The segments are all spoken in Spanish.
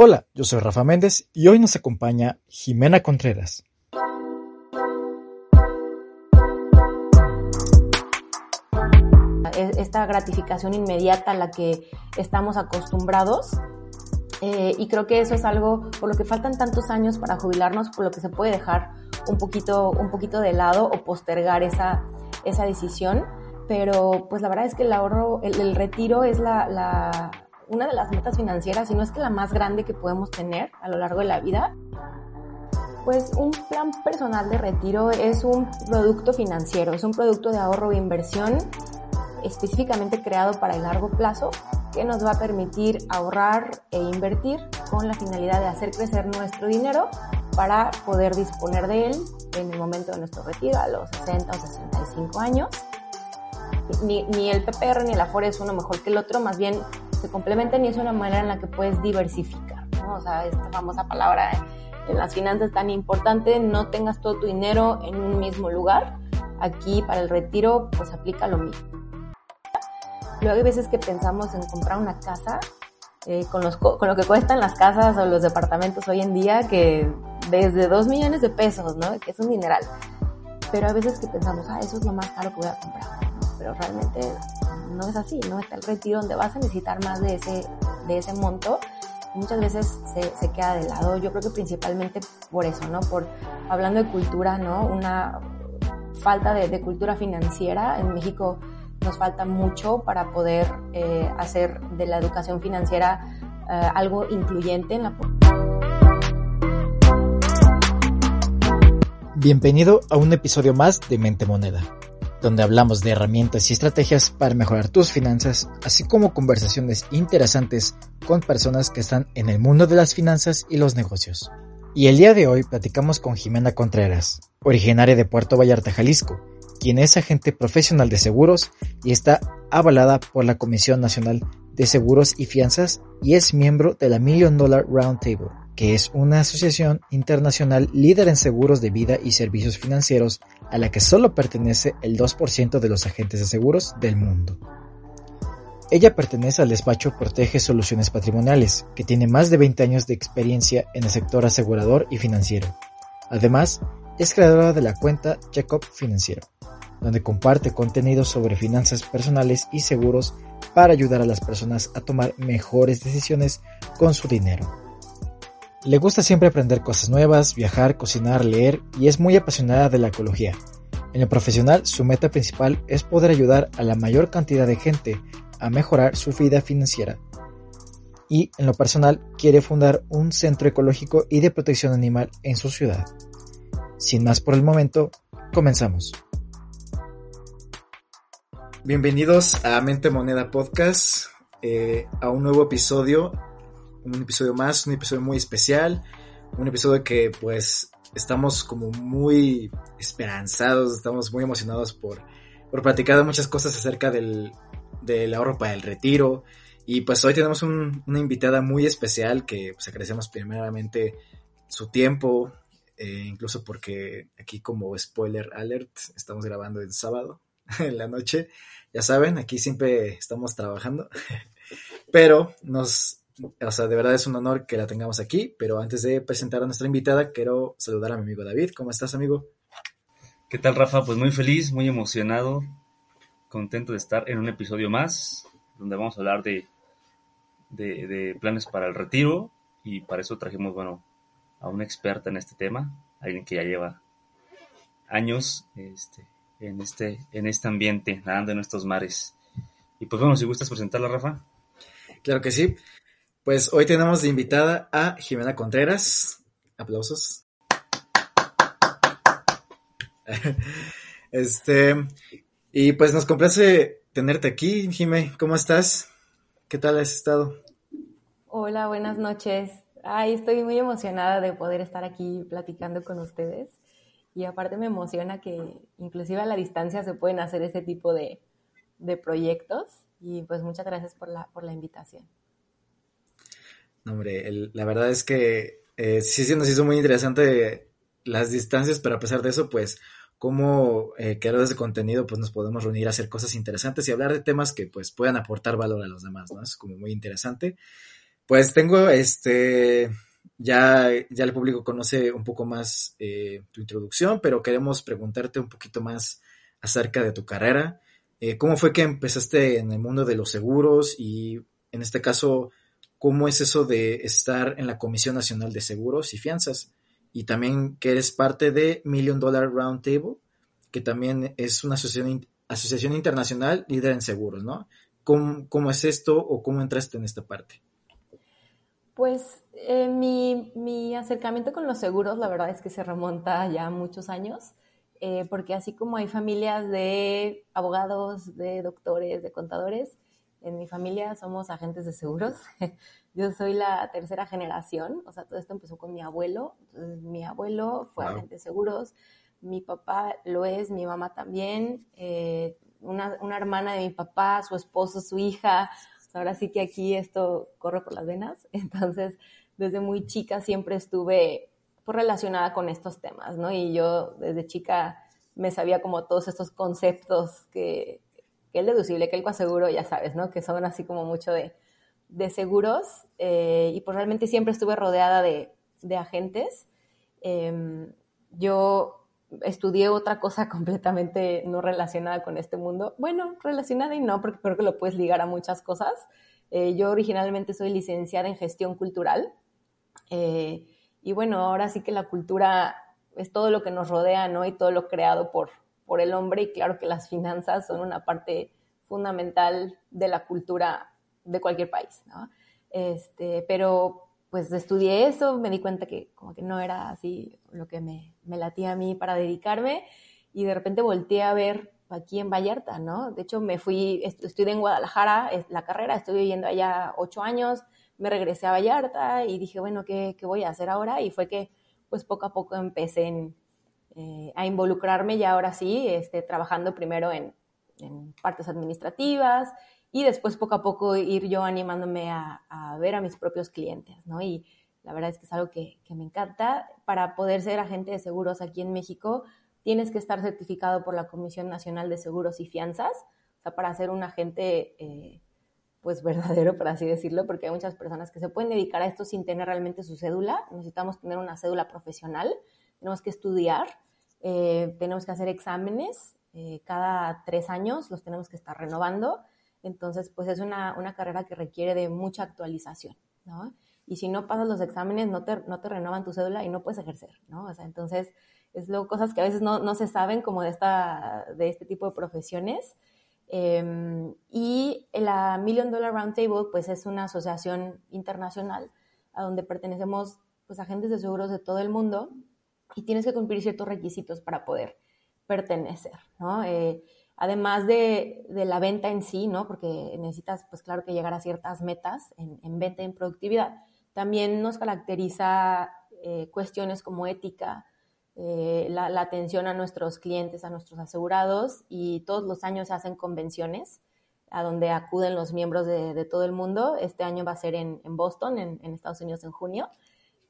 Hola, yo soy Rafa Méndez y hoy nos acompaña Jimena Contreras. Esta gratificación inmediata a la que estamos acostumbrados eh, y creo que eso es algo por lo que faltan tantos años para jubilarnos, por lo que se puede dejar un poquito, un poquito de lado o postergar esa, esa decisión. Pero pues la verdad es que el ahorro, el, el retiro es la, la, una de las metas financieras, y no es que la más grande que podemos tener a lo largo de la vida. Pues un plan personal de retiro es un producto financiero, es un producto de ahorro e inversión específicamente creado para el largo plazo que nos va a permitir ahorrar e invertir con la finalidad de hacer crecer nuestro dinero para poder disponer de él en el momento de nuestro retiro a los 60 o 65 años. Ni, ni el PPR ni el Afore es uno mejor que el otro, más bien se complementan y es una manera en la que puedes diversificar, ¿no? O sea, esta famosa palabra en las finanzas tan importante, no tengas todo tu dinero en un mismo lugar. Aquí para el retiro, pues aplica lo mismo. Luego hay veces que pensamos en comprar una casa eh, con, los, con lo que cuestan las casas o los departamentos hoy en día, que desde 2 millones de pesos, ¿no? Que es un dineral. Pero hay veces que pensamos, ah, eso es lo más caro que voy a comprar. Pero realmente no es así, ¿no? Está el retiro donde vas a necesitar más de ese, de ese monto muchas veces se, queda de lado. Yo creo que principalmente por eso, ¿no? Por, hablando de cultura, ¿no? Una falta de, de cultura financiera. En México nos falta mucho para poder eh, hacer de la educación financiera eh, algo incluyente en la Bienvenido a un episodio más de Mente Moneda, donde hablamos de herramientas y estrategias para mejorar tus finanzas, así como conversaciones interesantes con personas que están en el mundo de las finanzas y los negocios. Y el día de hoy platicamos con Jimena Contreras, originaria de Puerto Vallarta, Jalisco, quien es agente profesional de seguros y está avalada por la Comisión Nacional de Seguros y Fianzas y es miembro de la Million Dollar Roundtable, que es una asociación internacional líder en seguros de vida y servicios financieros a la que solo pertenece el 2% de los agentes de seguros del mundo. Ella pertenece al despacho Protege Soluciones Patrimoniales, que tiene más de 20 años de experiencia en el sector asegurador y financiero. Además, es creadora de la cuenta Checkup Financiero, donde comparte contenido sobre finanzas personales y seguros para ayudar a las personas a tomar mejores decisiones con su dinero. Le gusta siempre aprender cosas nuevas, viajar, cocinar, leer y es muy apasionada de la ecología. En lo profesional, su meta principal es poder ayudar a la mayor cantidad de gente a mejorar su vida financiera. Y en lo personal, quiere fundar un centro ecológico y de protección animal en su ciudad. Sin más por el momento, comenzamos. Bienvenidos a Mente Moneda Podcast, eh, a un nuevo episodio, un episodio más, un episodio muy especial, un episodio que pues estamos como muy esperanzados, estamos muy emocionados por, por platicar muchas cosas acerca del, del ahorro para el retiro. Y pues hoy tenemos un, una invitada muy especial que pues agradecemos primeramente su tiempo, eh, incluso porque aquí como spoiler alert estamos grabando el sábado en la noche. Ya saben, aquí siempre estamos trabajando, pero nos, o sea, de verdad es un honor que la tengamos aquí, pero antes de presentar a nuestra invitada, quiero saludar a mi amigo David. ¿Cómo estás, amigo? ¿Qué tal, Rafa? Pues muy feliz, muy emocionado, contento de estar en un episodio más, donde vamos a hablar de, de, de planes para el retiro, y para eso trajimos, bueno, a una experta en este tema, alguien que ya lleva años este, en, este, en este ambiente, nadando en estos mares. Y pues bueno, si gustas presentarla, Rafa. Claro que sí. Pues hoy tenemos de invitada a Jimena Contreras. Aplausos. Este, y pues nos complace tenerte aquí, Jime. ¿Cómo estás? ¿Qué tal has estado? Hola, buenas noches. Ay, estoy muy emocionada de poder estar aquí platicando con ustedes. Y aparte me emociona que inclusive a la distancia se pueden hacer ese tipo de, de proyectos. Y pues muchas gracias por la, por la invitación. Hombre, la verdad es que eh, sí se nos hizo muy interesante las distancias, pero a pesar de eso, pues como eh, creadores de contenido, pues nos podemos reunir a hacer cosas interesantes y hablar de temas que pues puedan aportar valor a los demás, ¿no? Es como muy interesante. Pues tengo este, ya, ya el público conoce un poco más eh, tu introducción, pero queremos preguntarte un poquito más acerca de tu carrera. Eh, ¿Cómo fue que empezaste en el mundo de los seguros y en este caso, cómo es eso de estar en la Comisión Nacional de Seguros y Fianzas? Y también que eres parte de Million Dollar Round Table, que también es una asociación, asociación internacional líder en seguros, ¿no? ¿Cómo, ¿Cómo, es esto o cómo entraste en esta parte? Pues eh, mi, mi, acercamiento con los seguros, la verdad es que se remonta ya muchos años, eh, porque así como hay familias de abogados, de doctores, de contadores, en mi familia somos agentes de seguros. Yo soy la tercera generación, o sea, todo esto empezó con mi abuelo. mi abuelo fue agente de seguros, mi papá lo es, mi mamá también, eh, una, una, hermana de mi papá, su esposo, su hija. ahora sí que aquí esto corre por las venas. Entonces, desde muy chica siempre estuve pues, relacionada con estos temas, ¿no? Y yo desde chica me sabía como todos estos conceptos que, que el deducible, que el coaseguro, ya sabes, ¿no? Que son así como mucho de, de seguros. Eh, y pues realmente siempre estuve rodeada de, de agentes. Em, yo estudié otra cosa completamente no relacionada con este mundo. Bueno, relacionada y no, porque creo que lo puedes ligar a muchas cosas. Eh, yo originalmente soy licenciada en gestión cultural. Eh, y bueno, ahora sí que la cultura es todo lo que nos rodea, ¿no? Y todo lo creado por, por el hombre y claro que las finanzas son una parte fundamental de la cultura de cualquier país, ¿no? Este, pero pues estudié eso, me di cuenta que como que no era así lo que me, me latía a mí para dedicarme y de repente volteé a ver aquí en Vallarta, ¿no? De hecho me fui, estudié en Guadalajara la carrera, estoy viviendo allá ocho años, me regresé a Vallarta y dije, bueno, ¿qué, qué voy a hacer ahora? Y fue que pues poco a poco empecé en, eh, a involucrarme ya ahora sí, este, trabajando primero en, partes administrativas y después poco a poco ir yo animándome a, ver a mis propios clientes, ¿no? Y la verdad es que es algo que, me encanta. Para poder ser agente de seguros aquí en México, tienes que estar certificado por la Comisión Nacional de Seguros y Fianzas, o sea, para ser un agente, eh, pues verdadero, por así decirlo, porque hay muchas personas que se pueden dedicar a esto sin tener realmente su cédula. Necesitamos tener una cédula profesional, tenemos que estudiar eh, tenemos que hacer exámenes eh, cada tres años, los tenemos que estar renovando. Entonces, pues es una, una carrera que requiere de mucha actualización, ¿no? Y si no pasas los exámenes, no te, no te renovan tu cédula y no puedes ejercer, ¿no? O sea, entonces, es lo, cosas que a veces no, no se saben como de, esta, de este tipo de profesiones. Em, y la Million Dollar Roundtable, pues es una asociación internacional a donde pertenecemos pues agentes de seguros de todo el mundo y tienes que cumplir ciertos requisitos para poder pertenecer, ¿no? Eh, además de, la venta en sí, ¿no? Porque necesitas, pues claro, que llegar a ciertas metas en, venta y en productividad. También nos caracteriza eh, cuestiones como ética, eh, la, atención a nuestros clientes, a nuestros asegurados, y todos los años se hacen convenciones a donde acuden los miembros de, todo el mundo. Este año va a ser en, Boston, en, en Estados Unidos, en junio.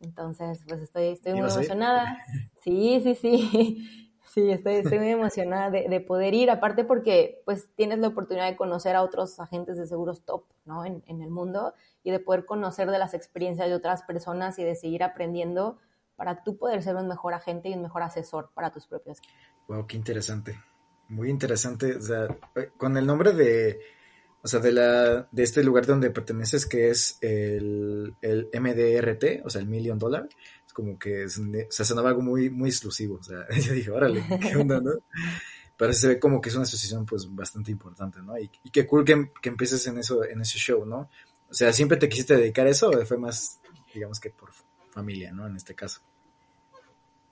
Entonces, pues estoy, estoy muy emocionada. Sí, sí, sí. Sí, estoy, estoy muy emocionada de, poder ir, aparte porque pues tienes la oportunidad de conocer a otros agentes de seguros top, ¿no? En, en, el mundo y de poder conocer de las experiencias de otras personas y de seguir aprendiendo para tú poder ser un mejor agente y un mejor asesor para tus propios. Wow, qué interesante. Muy interesante. O sea, eh, con el nombre de o sea, de, la, de este lugar donde perteneces, que es el, el MDRT, o sea, el Million Dollar, es como que o sea, sonaba algo muy, muy exclusivo. O sea, yo dije, órale, ¿qué onda, no? Pero se ve como que es una asociación, pues, bastante importante, ¿no? Y, y qué cool que, que, empieces en eso, en ese show, ¿no? O sea, ¿siempre te quisiste dedicar a eso o fue más, digamos que por familia, ¿no? En este caso.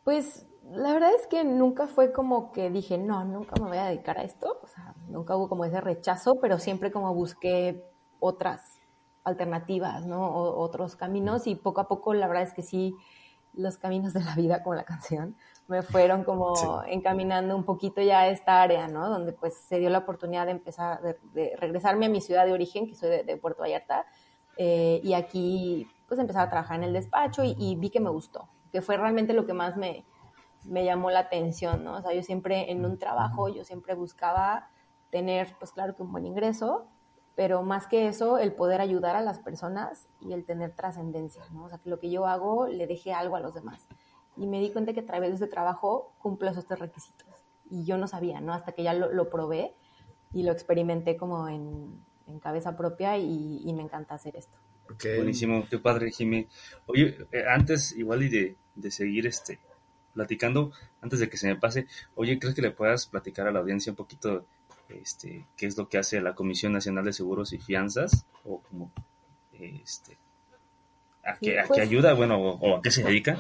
Pues la verdad es que nunca fue como que dije, no, nunca me voy a dedicar a esto. O sea, nunca hubo como ese rechazo, pero siempre como busqué otras alternativas, ¿no? otros caminos y poco a poco la verdad es que sí, los caminos de la vida, como la canción, me fueron como encaminando un poquito ya a esta área, ¿no? Donde pues se dio la oportunidad de empezar, de, regresarme a mi ciudad de origen, que soy de, Puerto Vallarta, eh, y aquí pues empezar a trabajar en el despacho y, vi que me gustó, que fue realmente lo que más me, me llamó la atención, ¿no? O sea, yo siempre en un trabajo, yo siempre buscaba tener, pues claro que un buen ingreso, pero más que eso, el poder ayudar a las personas y el tener trascendencia, ¿no? O sea, que lo que yo hago le deje algo a los demás y me di cuenta que a través de ese trabajo cumplo esos tres requisitos. Y yo no sabía, ¿no? Hasta que ya lo, probé y lo experimenté como en, cabeza propia y, me encanta hacer esto. Buenísimo, qué padre, Jimmy. Oye, eh, antes igual y de, de, seguir este platicando, antes de que se me pase, oye, ¿crees que le puedas platicar a la audiencia un poquito este, qué es lo que hace la Comisión Nacional de Seguros y Fianzas? O como, este, a, qué, a qué pues ayuda, bueno, o a qué se dedica.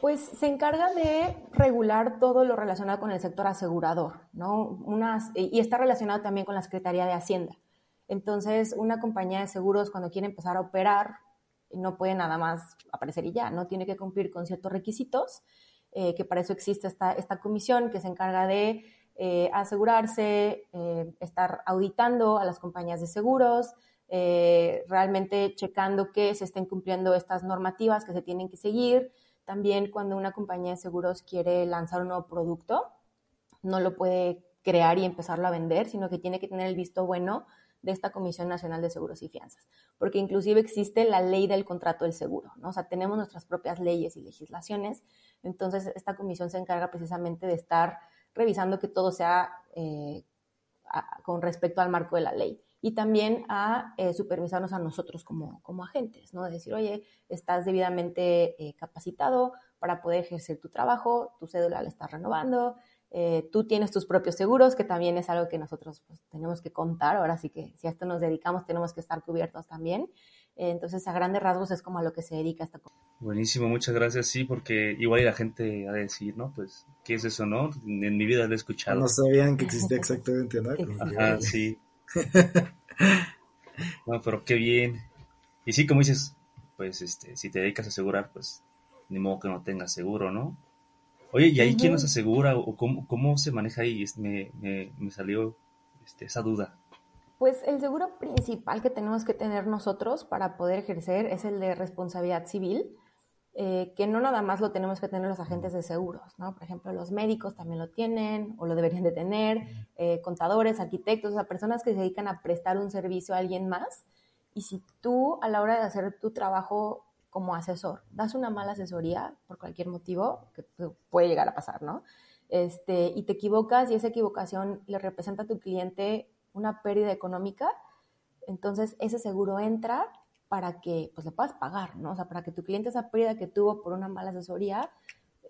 Pues se encarga de regular todo lo relacionado con el sector asegurador, ¿no? Unas, y está relacionado también con la Secretaría de Hacienda. Entonces, una compañía de seguros cuando quiere empezar a operar, no puede nada más aparecer y ya, ¿no? Tiene que cumplir con ciertos requisitos, eh, que para eso existe esta, esta comisión que se encarga de eh, asegurarse, eh, estar auditando a las compañías de seguros, realmente checando que se estén cumpliendo estas normativas que se tienen que seguir, también cuando una compañía de seguros quiere lanzar un nuevo producto, no lo puede crear y empezarlo a vender, sino que tiene que tener el visto bueno de esta Comisión Nacional de Seguros y Fianzas, porque inclusive existe la ley del contrato del seguro, ¿no? O sea, tenemos nuestras propias leyes y legislaciones, entonces esta comisión se encarga precisamente de estar revisando que todo sea eh, con respecto al marco de la ley y también a eh, supervisarnos a nosotros como, como agentes, ¿no? De decir, oye, estás debidamente eh, capacitado para poder ejercer tu trabajo, tu cédula la estás renovando, eh, tú tienes tus propios seguros, que también es algo que nosotros pues, tenemos que contar, ahora sí que si a esto nos dedicamos tenemos que estar cubiertos también. entonces, a grandes rasgos es como a lo que se dedica esta cosa. Buenísimo, muchas gracias, sí, porque igual la gente ha de decir, ¿no? Pues, ¿qué es eso, no? En mi vida lo he escuchado. No sabían que existía exactamente, ¿no? Ajá, sí. no, pero qué bien. Y sí, como dices, pues este, si te dedicas a asegurar, pues ni modo que no tengas seguro, ¿no? Oye, ¿y ahí quién nos asegura o cómo, cómo se maneja ahí? Me, me, me salió este, esa duda. Pues el seguro principal que tenemos que tener nosotros para poder ejercer es el de responsabilidad civil eh, que no nada más lo tenemos que tener los agentes de seguros, ¿no? Por ejemplo, los médicos también lo tienen o lo deberían de tener, eh, contadores, arquitectos, o sea, personas que se dedican a prestar un servicio a alguien más. Y si tú a la hora de hacer tu trabajo como asesor das una mala asesoría por cualquier motivo, que puede llegar a pasar, ¿no? Este, y te equivocas y esa equivocación le representa a tu cliente una pérdida económica, entonces ese seguro entra para que pues le puedas pagar, ¿no? O sea, para que tu cliente esa pérdida que tuvo por una mala asesoría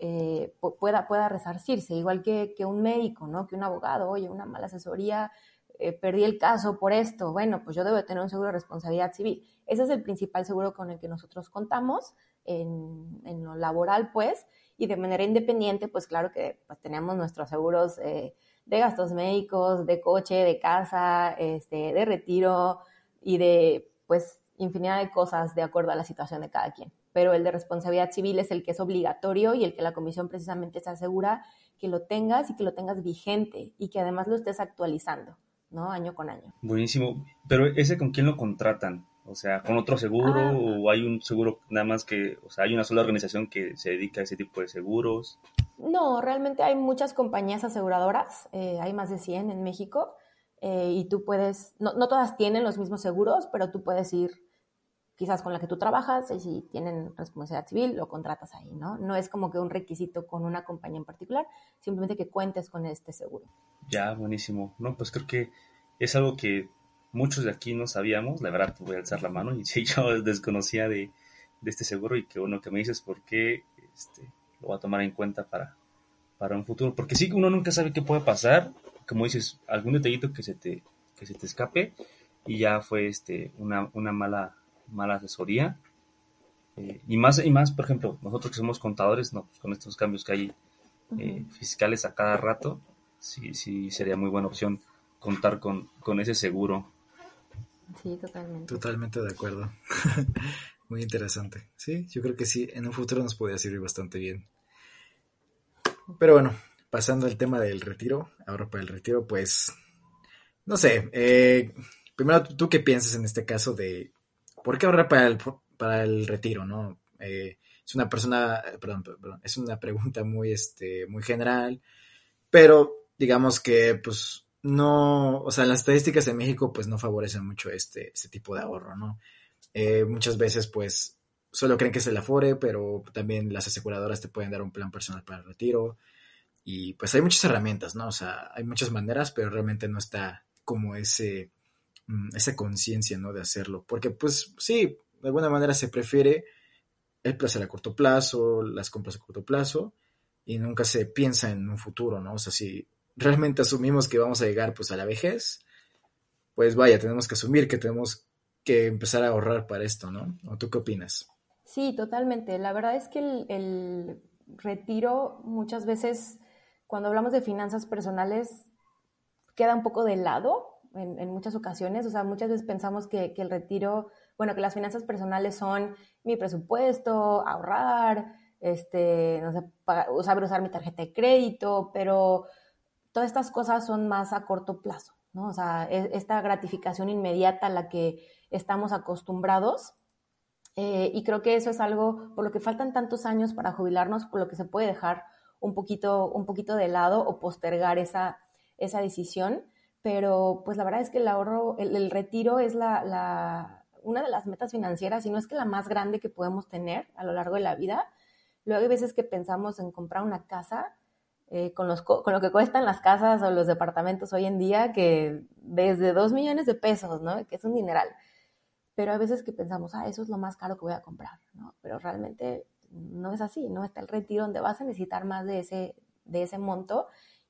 eh, pueda, pueda resarcirse, igual que, que, un médico, ¿no? Que un abogado, oye, una mala asesoría, eh, perdí el caso por esto, bueno, pues yo debo tener un seguro de responsabilidad civil. Ese es el principal seguro con el que nosotros contamos en, lo laboral, pues, y de manera independiente, pues claro que pues, tenemos nuestros seguros eh, de gastos médicos, de coche, de casa, este, de retiro y de, pues, infinidad de cosas de acuerdo a la situación de cada quien. Pero el de responsabilidad civil es el que es obligatorio y el que la comisión precisamente se asegura que lo tengas y que lo tengas vigente y que además lo estés actualizando, ¿no? Año con año. Buenísimo. Pero ese con quién lo contratan? O sea, ¿con otro seguro ah. o hay un seguro nada más que, o sea, hay una sola organización que se dedica a ese tipo de seguros? No, realmente hay muchas compañías aseguradoras, eh, hay más de 100 en México, eh, y tú puedes, no, no, todas tienen los mismos seguros, pero tú puedes ir quizás con la que tú trabajas y si tienen responsabilidad civil, lo contratas ahí, ¿no? No es como que un requisito con una compañía en particular, simplemente que cuentes con este seguro. Ya, buenísimo. No, pues creo que es algo que muchos de aquí no sabíamos, la verdad voy a alzar la mano y sí, yo desconocía de, este seguro y que uno que me dices por qué este, lo voy a tomar en cuenta para, para un futuro, porque sí, uno nunca sabe qué puede pasar, como dices, algún detallito que se te, que se te escape y ya fue este, una, una mala mala asesoría. Eh, y más, y más, por ejemplo, nosotros que somos contadores, no, pues con estos cambios que hay eh, fiscales a cada rato, sí, sí sería muy buena opción contar con, con ese seguro. Sí, totalmente. Totalmente de acuerdo. Muy interesante. Sí, yo creo que sí, en un futuro nos podría servir bastante bien. Pero bueno, pasando al tema del retiro, ahora para el retiro, pues, no sé, eh, primero, ¿tú qué piensas en este caso de por qué ahorrar para el, para el retiro, no? Eh, es una persona, perdón, perdón, es una pregunta muy, este, muy general, pero digamos que, pues, no, o sea, las estadísticas en México, pues, no favorecen mucho este, este tipo de ahorro, ¿no? Eh, muchas veces, pues, solo creen que es el Afore, pero también las aseguradoras te pueden dar un plan personal para el retiro. Y pues hay muchas herramientas, ¿no? O sea, hay muchas maneras, pero realmente no está como ese, mm, esa conciencia, ¿no? De hacerlo. Porque pues sí, de alguna manera se prefiere el placer a corto plazo, las compras a corto plazo, y nunca se piensa en un futuro, ¿no? O sea, si realmente asumimos que vamos a llegar pues a la vejez, pues vaya, tenemos que asumir que tenemos que empezar a ahorrar para esto, ¿no? ¿O tú qué opinas? Sí, totalmente. La verdad es que el, retiro muchas veces, cuando hablamos de finanzas personales, queda un poco de lado en, muchas ocasiones. O sea, muchas veces pensamos que, que, el retiro, bueno, que las finanzas personales son mi presupuesto, ahorrar, este, no sé, saber usar mi tarjeta de crédito, pero todas estas cosas son más a corto plazo, ¿no? O sea, e, esta gratificación inmediata a la que estamos acostumbrados eh, y creo que eso es algo por lo que faltan tantos años para jubilarnos, por lo que se puede dejar un poquito, un poquito de lado o postergar esa, esa decisión. Pero pues la verdad es que el ahorro, el, retiro es la, la, una de las metas financieras, y no es que la más grande que podemos tener a lo largo de la vida. Luego hay veces que pensamos en comprar una casa eh, con, los, con lo que cuestan las casas o los departamentos hoy en día, que desde dos millones de pesos, ¿no? Que es un dineral pero a veces que pensamos, ah, eso es lo más caro que voy a comprar, ¿no? Pero realmente no es así, ¿no? Está el retiro donde vas a necesitar más de ese, de ese monto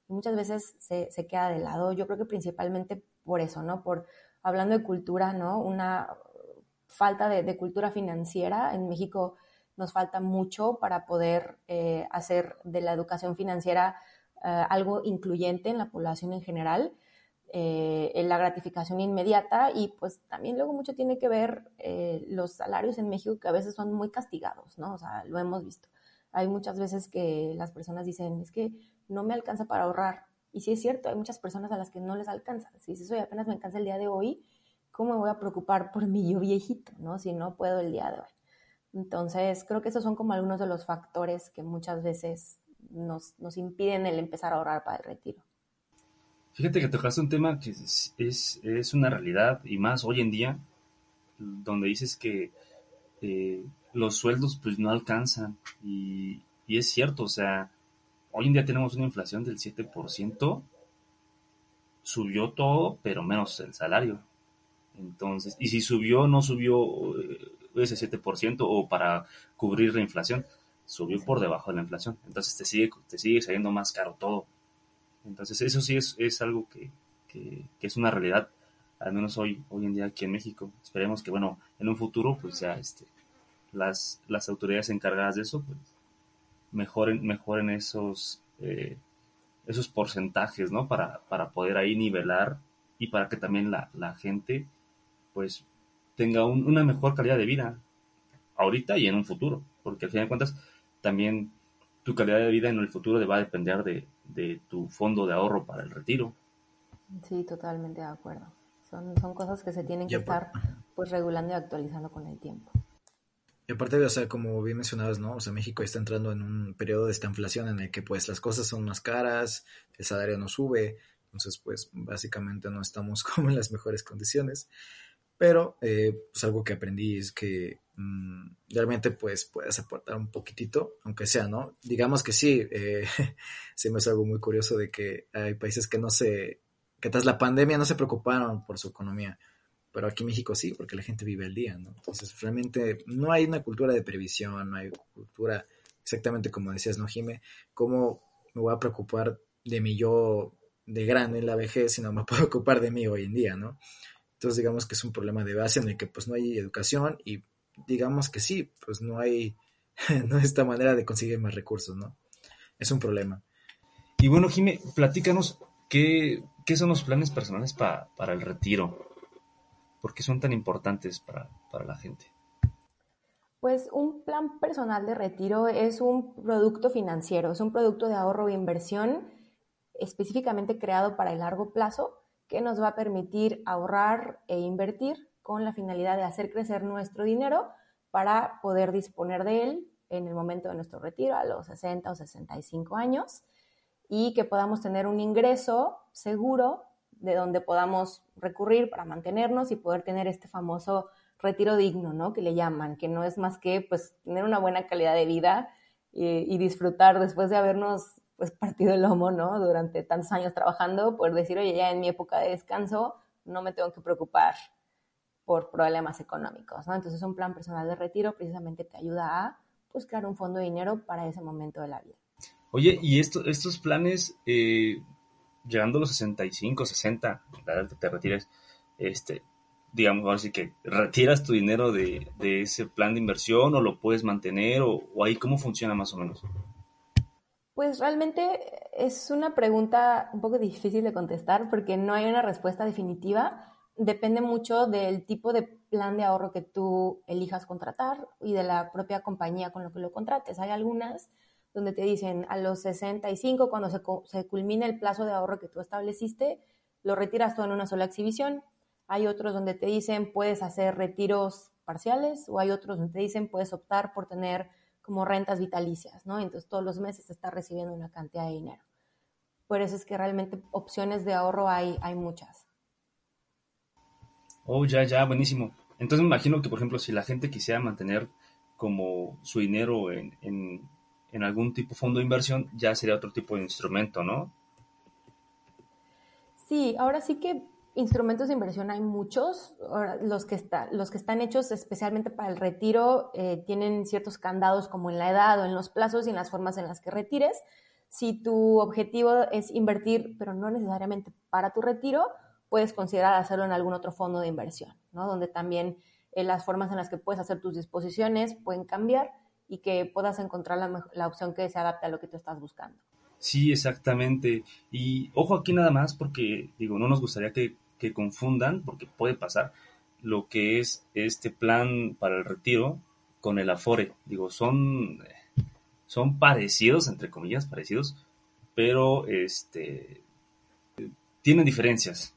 y muchas veces se, se queda de lado. Yo creo que principalmente por eso, ¿no? Por, hablando de cultura, ¿no? Una falta de cultura financiera. En México nos falta mucho para poder eh, hacer de la educación financiera eh, algo incluyente en la población en general eh, en la gratificación inmediata y pues también luego mucho tiene que ver los salarios en México que a veces son muy castigados, ¿no? O sea, lo hemos visto. Hay muchas veces que las personas dicen, es que no me alcanza para ahorrar. Y sí es cierto, hay muchas personas a las que no les alcanza. Si dices, oye, apenas me alcanza el día de hoy, ¿cómo me voy a preocupar por mi yo viejito, ¿no? Si no puedo el día de hoy. Entonces, creo que esos son como algunos de los factores que muchas veces nos, nos impiden el empezar a ahorrar para el retiro. Fíjate que tocaste un tema que es, es, una realidad y más hoy en día, donde dices que eh, los sueldos pues no alcanzan y, y, es cierto, o sea, hoy en día tenemos una inflación del 7%, subió todo, pero menos el salario. Entonces, y si subió, no subió eh, ese 7% o para cubrir la inflación, subió por debajo de la inflación. Entonces te sigue, te sigue saliendo más caro todo. Entonces eso sí es, es algo que, que, es una realidad, al menos hoy, hoy en día aquí en México. Esperemos que, bueno, en un futuro, pues ya este, las, las autoridades encargadas de eso, pues mejoren, mejoren esos, eh, esos porcentajes, ¿no? Para, para poder ahí nivelar y para que también la, la gente, pues, tenga una mejor calidad de vida ahorita y en un futuro, porque al final de cuentas también tu calidad de vida en el futuro va a depender de, de tu fondo de ahorro para el retiro. Sí, totalmente de acuerdo. Son, son cosas que se tienen que estar pues regulando y actualizando con el tiempo. Y aparte, o sea, como bien mencionabas, ¿no? O sea, México está entrando en un periodo de esta inflación en el que pues las cosas son más caras, el salario no sube, entonces pues básicamente no estamos como en las mejores condiciones. Pero eh, pues algo que aprendí es que mm, realmente pues puedes aportar un poquitito, aunque sea, ¿no? Digamos que sí, eh, sí me es algo muy curioso de que hay países que no se, que tras la pandemia no se preocuparon por su economía, pero aquí en México sí, porque la gente vive el día, ¿no? Entonces realmente no hay una cultura de previsión, no hay cultura exactamente como decías, ¿no, Jime? ¿Cómo me voy a preocupar de mi yo de grande en la vejez si no me puedo ocupar de mí hoy en día, ¿no? Entonces digamos que es un problema de base en el que pues no hay educación y digamos que sí, pues no hay, no esta manera de conseguir más recursos, ¿no? Es un problema. Y bueno, Jime, platícanos qué, qué son los planes personales para el retiro. ¿Por qué son tan importantes para, para la gente? Pues un plan personal de retiro es un producto financiero, es un producto de ahorro o inversión específicamente creado para el largo plazo que nos va a permitir ahorrar e invertir con la finalidad de hacer crecer nuestro dinero para poder disponer de él en el momento de nuestro retiro, a los 60 o 65 años, y que podamos tener un ingreso seguro de donde podamos recurrir para mantenernos y poder tener este famoso retiro digno, ¿no? Que le llaman, que no es más que pues tener una buena calidad de vida y, disfrutar después de habernos pues partido el lomo, ¿no? Durante tantos años trabajando, poder decir, oye, ya en mi época de descanso no me tengo que preocupar por problemas económicos, ¿no? Entonces un plan personal de retiro precisamente te ayuda a pues crear un fondo de dinero para ese momento de la vida. Oye, y esto, estos planes, eh, llegando a los 65, 60, la edad que te retires, este, digamos, ahora sí que retiras tu dinero de, ese plan de inversión o lo puedes mantener o, o, ahí cómo funciona más o menos. Pues realmente es una pregunta un poco difícil de contestar porque no hay una respuesta definitiva. Depende mucho del tipo de plan de ahorro que tú elijas contratar y de la propia compañía con lo que lo contrates. Hay algunas donde te dicen a los 65, cuando se, se culmina el plazo de ahorro que tú estableciste, lo retiras todo en una sola exhibición. Hay otros donde te dicen puedes hacer retiros parciales o hay otros donde te dicen puedes optar por tener como rentas vitalicias, ¿no? Entonces todos los meses estás recibiendo una cantidad de dinero. Por eso es que realmente opciones de ahorro hay, hay muchas. Oh, ya, ya, buenísimo. Entonces me imagino que, por ejemplo, si la gente quisiera mantener como su dinero en, en algún tipo de fondo de inversión, ya sería otro tipo de instrumento, ¿no? Sí, ahora sí que instrumentos de inversión hay muchos. los, que está, los que están hechos especialmente para el retiro eh, tienen ciertos candados como en la edad o en los plazos y en las formas en las que retires. Si tu objetivo es invertir, pero no necesariamente para tu retiro, puedes considerar hacerlo en algún otro fondo de inversión, ¿no? Donde también eh, las formas en las que puedes hacer tus disposiciones pueden cambiar y que puedas encontrar la, opción que se adapte a lo que tú estás buscando. Sí, exactamente. Y ojo aquí nada más porque, digo, no nos gustaría que, confundan, porque puede pasar, lo que es este plan para el retiro con el Afore. Digo, son, son parecidos, entre comillas, parecidos, pero este, tienen diferencias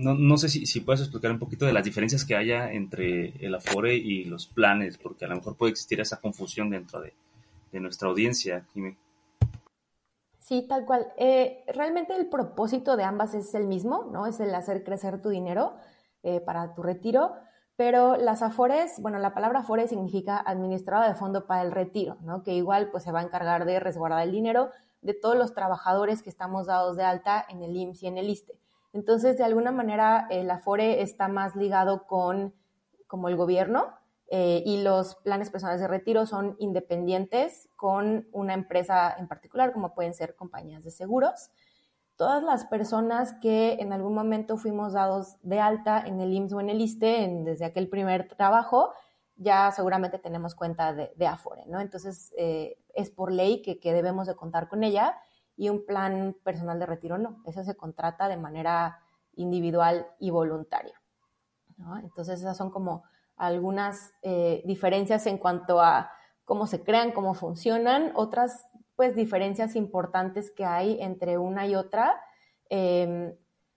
no, no sé si, si, puedes explicar un poquito de las diferencias que haya entre el Afore y los planes, porque a lo mejor puede existir esa confusión dentro de, nuestra audiencia, Sí, tal cual. Eh, realmente el propósito de ambas es el mismo, ¿no? Es el hacer crecer tu dinero eh, para tu retiro, pero las Afores, bueno, la palabra Afore significa administrado de fondo para el retiro, ¿no? Que igual pues se va a encargar de resguardar el dinero de todos los trabajadores que estamos dados de alta en el IMSS y en el ISTE. Entonces, de alguna manera, el Afore está más ligado con como el gobierno eh, y los planes personales de retiro son independientes con una empresa en particular, como pueden ser compañías de seguros. Todas las personas que en algún momento fuimos dados de alta en el IMSS o en el ISTE desde aquel primer trabajo, ya seguramente tenemos cuenta de, Afore, ¿no? Entonces, eh, es por ley que, que debemos de contar con ella y un plan personal de retiro no. Eso se contrata de manera individual y voluntaria. Entonces esas son como algunas eh, diferencias en cuanto a cómo se crean, cómo funcionan, otras pues diferencias importantes que hay entre una y otra. Em,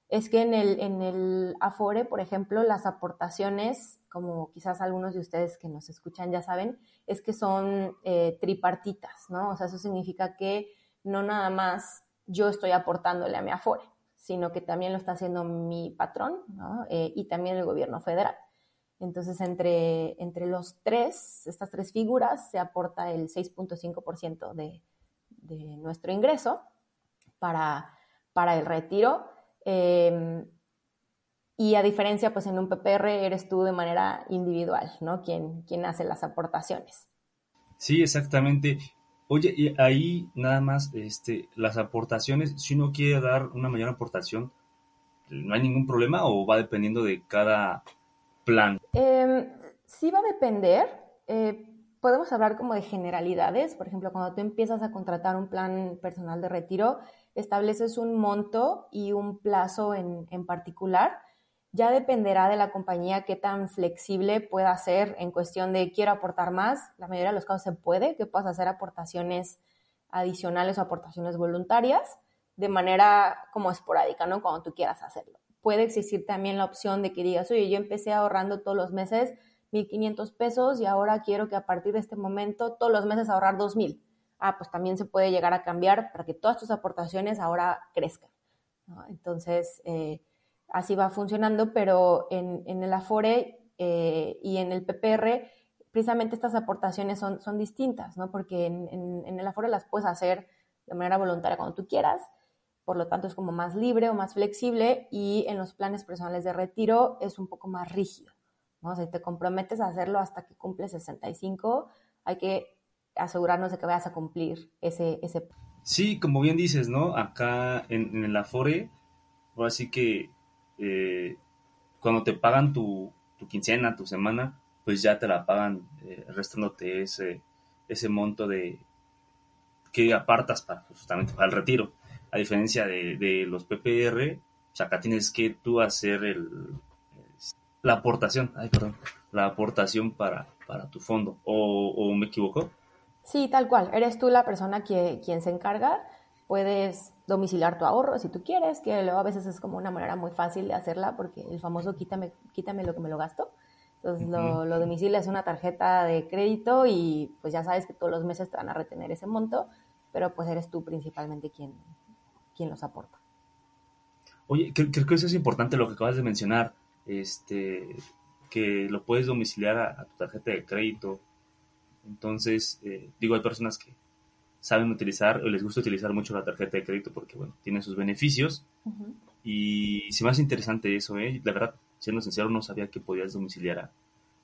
es que en el, en el Afore, por ejemplo, las aportaciones, como quizás algunos de ustedes que nos escuchan ya saben, es que son eh, tripartitas, ¿no? O sea, eso significa que no nada más yo estoy aportándole a mi Afore, sino que también lo está haciendo mi patrón eh, y también el gobierno federal. Entonces, entre, entre los tres, estas tres figuras, se aporta el 6.5% de, de nuestro ingreso para, para el retiro. Em, y a diferencia, pues en un PPR eres tú de manera individual, ¿no? Quien, quien hace las aportaciones. Sí, exactamente. Oye, y ahí nada más, este, las aportaciones, si uno quiere dar una mayor aportación, ¿no hay ningún problema o va dependiendo de cada plan? Eh, sí va a depender. Eh, podemos hablar como de generalidades. Por ejemplo, cuando tú empiezas a contratar un plan personal de retiro, estableces un monto y un plazo en, en particular Ya dependerá de la compañía qué tan flexible pueda ser en cuestión de quiero aportar más. La mayoría de los casos se puede que puedas hacer aportaciones adicionales o aportaciones voluntarias de manera como esporádica, ¿no? Cuando tú quieras hacerlo. Puede existir también la opción de que digas, oye, yo empecé ahorrando todos los meses 1.500 pesos y ahora quiero que a partir de este momento todos los meses ahorrar 2.000. Ah, pues también se puede llegar a cambiar para que todas tus aportaciones ahora crezcan. Entonces, eh, así va funcionando, pero en, el Afore eh, y en el PPR, precisamente estas aportaciones son, son distintas, ¿no? Porque en, el Afore las puedes hacer de manera voluntaria cuando tú quieras, por lo tanto es como más libre o más flexible y en los planes personales de retiro es un poco más rígido. ¿no? Si te comprometes a hacerlo hasta que cumples 65, hay que asegurarnos de que vayas a cumplir ese... ese... Sí, como bien dices, ¿no? Acá en, en el Afore, así que eh, cuando te pagan tu, quincena, tu semana, pues ya te la pagan eh, restándote ese, ese monto de que apartas para, justamente para el retiro. A diferencia de, los PPR, acá tienes que tú hacer el, la aportación, ay, perdón, la aportación para, para tu fondo. ¿O, me equivoco? Sí, tal cual. Eres tú la persona que, quien se encarga puedes domiciliar tu ahorro si tú quieres, que luego a veces es como una manera muy fácil de hacerla porque el famoso quítame, quítame lo que me lo gasto. Entonces lo, lo domicilias una tarjeta de crédito y pues ya sabes que todos los meses te van a retener ese monto, pero pues eres tú principalmente quien, quien los aporta. Oye, creo, que eso es importante lo que acabas de mencionar, este, que lo puedes domiciliar a, tu tarjeta de crédito. Entonces, eh, digo, hay personas que saben utilizar o les gusta utilizar mucho la tarjeta de crédito porque, bueno, tiene sus beneficios. Y si más interesante eso, ¿eh? La verdad, siendo sincero, no sabía que podías domiciliar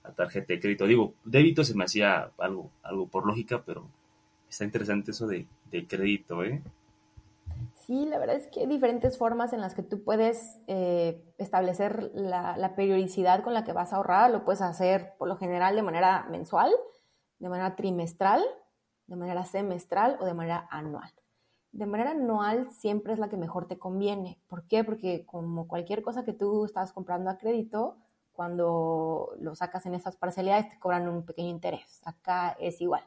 a, tarjeta de crédito. Digo, débito se me hacía algo, algo por lógica, pero está interesante eso de, crédito, ¿eh? Sí, la verdad es que hay diferentes formas en las que tú puedes eh, establecer la, la, periodicidad con la que vas a ahorrar. Lo puedes hacer por lo general de manera mensual, de manera trimestral de manera semestral o de manera anual. De manera anual siempre es la que mejor te conviene. ¿Por qué? Porque como cualquier cosa que tú estás comprando a crédito, cuando lo sacas en esas parcialidades te cobran un pequeño interés. Acá es igual.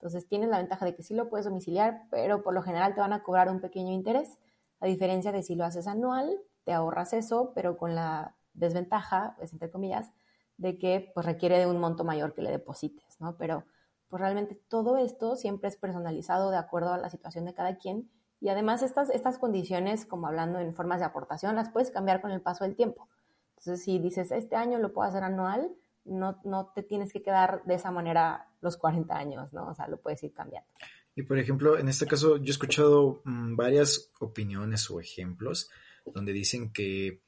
Entonces tienes la ventaja de que sí lo puedes domiciliar, pero por lo general te van a cobrar un pequeño interés, a diferencia de si lo haces anual, te ahorras eso, pero con la desventaja, pues entre comillas, de que pues requiere de un monto mayor que le deposites, ¿no? Pero pues realmente todo esto siempre es personalizado de acuerdo a la situación de cada quien y además estas, estas condiciones, como hablando en formas de aportación, las puedes cambiar con el paso del tiempo. Entonces, si dices, este año lo puedo hacer anual, no, no te tienes que quedar de esa manera los 40 años, ¿no? O sea, lo puedes ir cambiando. Y por ejemplo, en este caso, yo he escuchado mm, varias opiniones o ejemplos donde dicen que,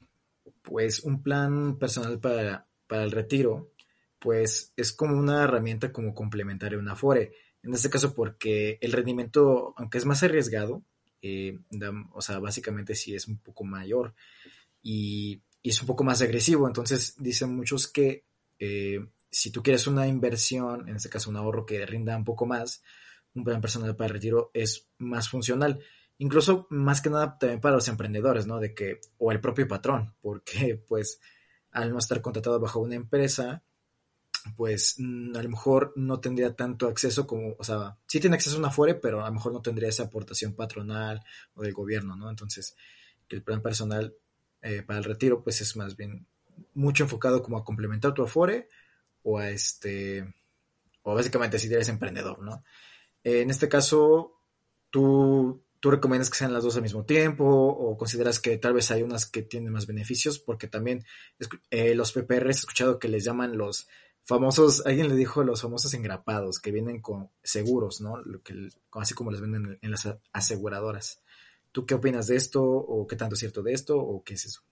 pues, un plan personal para, para el retiro pues es como una herramienta como complementaria a una Afore. En este caso porque el rendimiento, aunque es más arriesgado, eh, o sea, básicamente sí es un poco mayor y, es un poco más agresivo. Entonces dicen muchos que eh, si tú quieres una inversión, en este caso un ahorro que rinda un poco más, un plan personal para el retiro es más funcional. Incluso más que nada también para los emprendedores, ¿no? De que, o el propio patrón, porque pues al no estar contratado bajo una empresa, pues mm, a lo mejor no tendría tanto acceso como, o sea, sí tiene acceso a una FORE, pero a lo mejor no tendría esa aportación patronal o del gobierno, ¿no? Entonces, el plan personal eh, para el retiro, pues es más bien mucho enfocado como a complementar tu Afore o a este, o básicamente si eres emprendedor, ¿no? en este caso, tú, tú recomiendas que sean las dos al mismo tiempo o consideras que tal vez hay unas que tienen más beneficios, porque también eh, los PPR he escuchado que les llaman los famosos, alguien le dijo los famosos engrapados que vienen con seguros, ¿no? Lo que, así como les venden en las aseguradoras. ¿Tú qué opinas de esto o qué tanto es cierto de esto o qué es eso?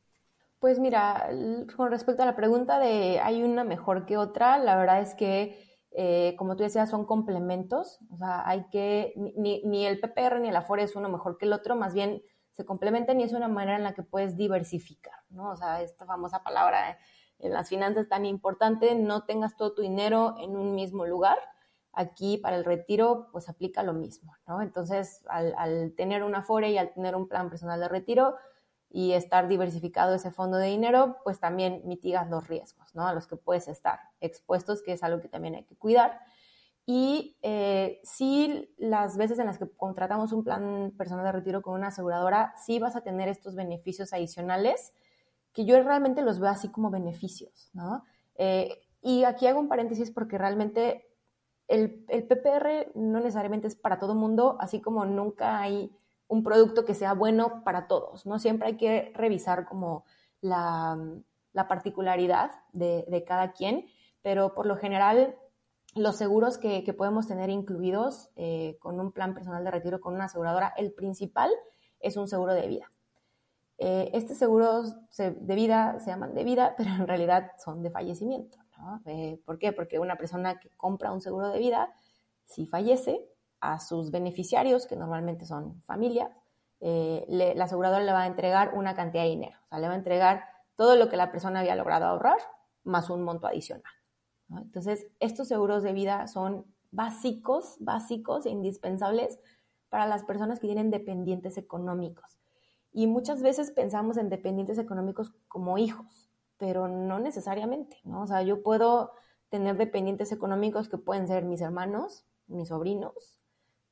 Pues mira, con respecto a la pregunta de hay una mejor que otra, la verdad es que, eh, como tú decías, son complementos. O sea, hay que, ni, ni el PPR ni el Afore es uno mejor que el otro, más bien se complementan y es una manera en la que puedes diversificar, ¿no? O sea, esta famosa palabra en las finanzas tan importante, no tengas todo tu dinero en un mismo lugar. Aquí para el retiro, pues aplica lo mismo, ¿no? Entonces, al, tener una FORE y al tener un plan personal de retiro, y estar diversificado ese fondo de dinero, pues también mitigas los riesgos, ¿no? A los que puedes estar expuestos, que es algo que también hay que cuidar. Y eh, sí, las veces en las que contratamos un plan personal de retiro con una aseguradora, sí vas a tener estos beneficios adicionales, que yo realmente los veo así como beneficios, ¿no? Eh, y aquí hago un paréntesis porque realmente el, el, PPR no necesariamente es para todo mundo, así como nunca hay un producto que sea bueno para todos, ¿no? Siempre hay que revisar como la, particularidad de, cada quien, pero por lo general los seguros que, podemos tener incluidos eh, con un plan personal de retiro con una aseguradora, el principal es un seguro de vida. Eh, estos seguros de vida se llaman de vida, pero en realidad son de fallecimiento. ¿no? Eh, ¿Por qué? Porque una persona que compra un seguro de vida, si fallece, a sus beneficiarios, que normalmente son familias, eh, la aseguradora le va a entregar una cantidad de dinero. O sea, le va a entregar todo lo que la persona había logrado ahorrar, más un monto adicional. Entonces, estos seguros de vida son básicos, básicos e indispensables para las personas que tienen dependientes económicos. Y muchas veces pensamos en dependientes económicos como hijos, pero no necesariamente, ¿no? O sea, yo puedo tener dependientes económicos que pueden ser mis hermanos, mis sobrinos,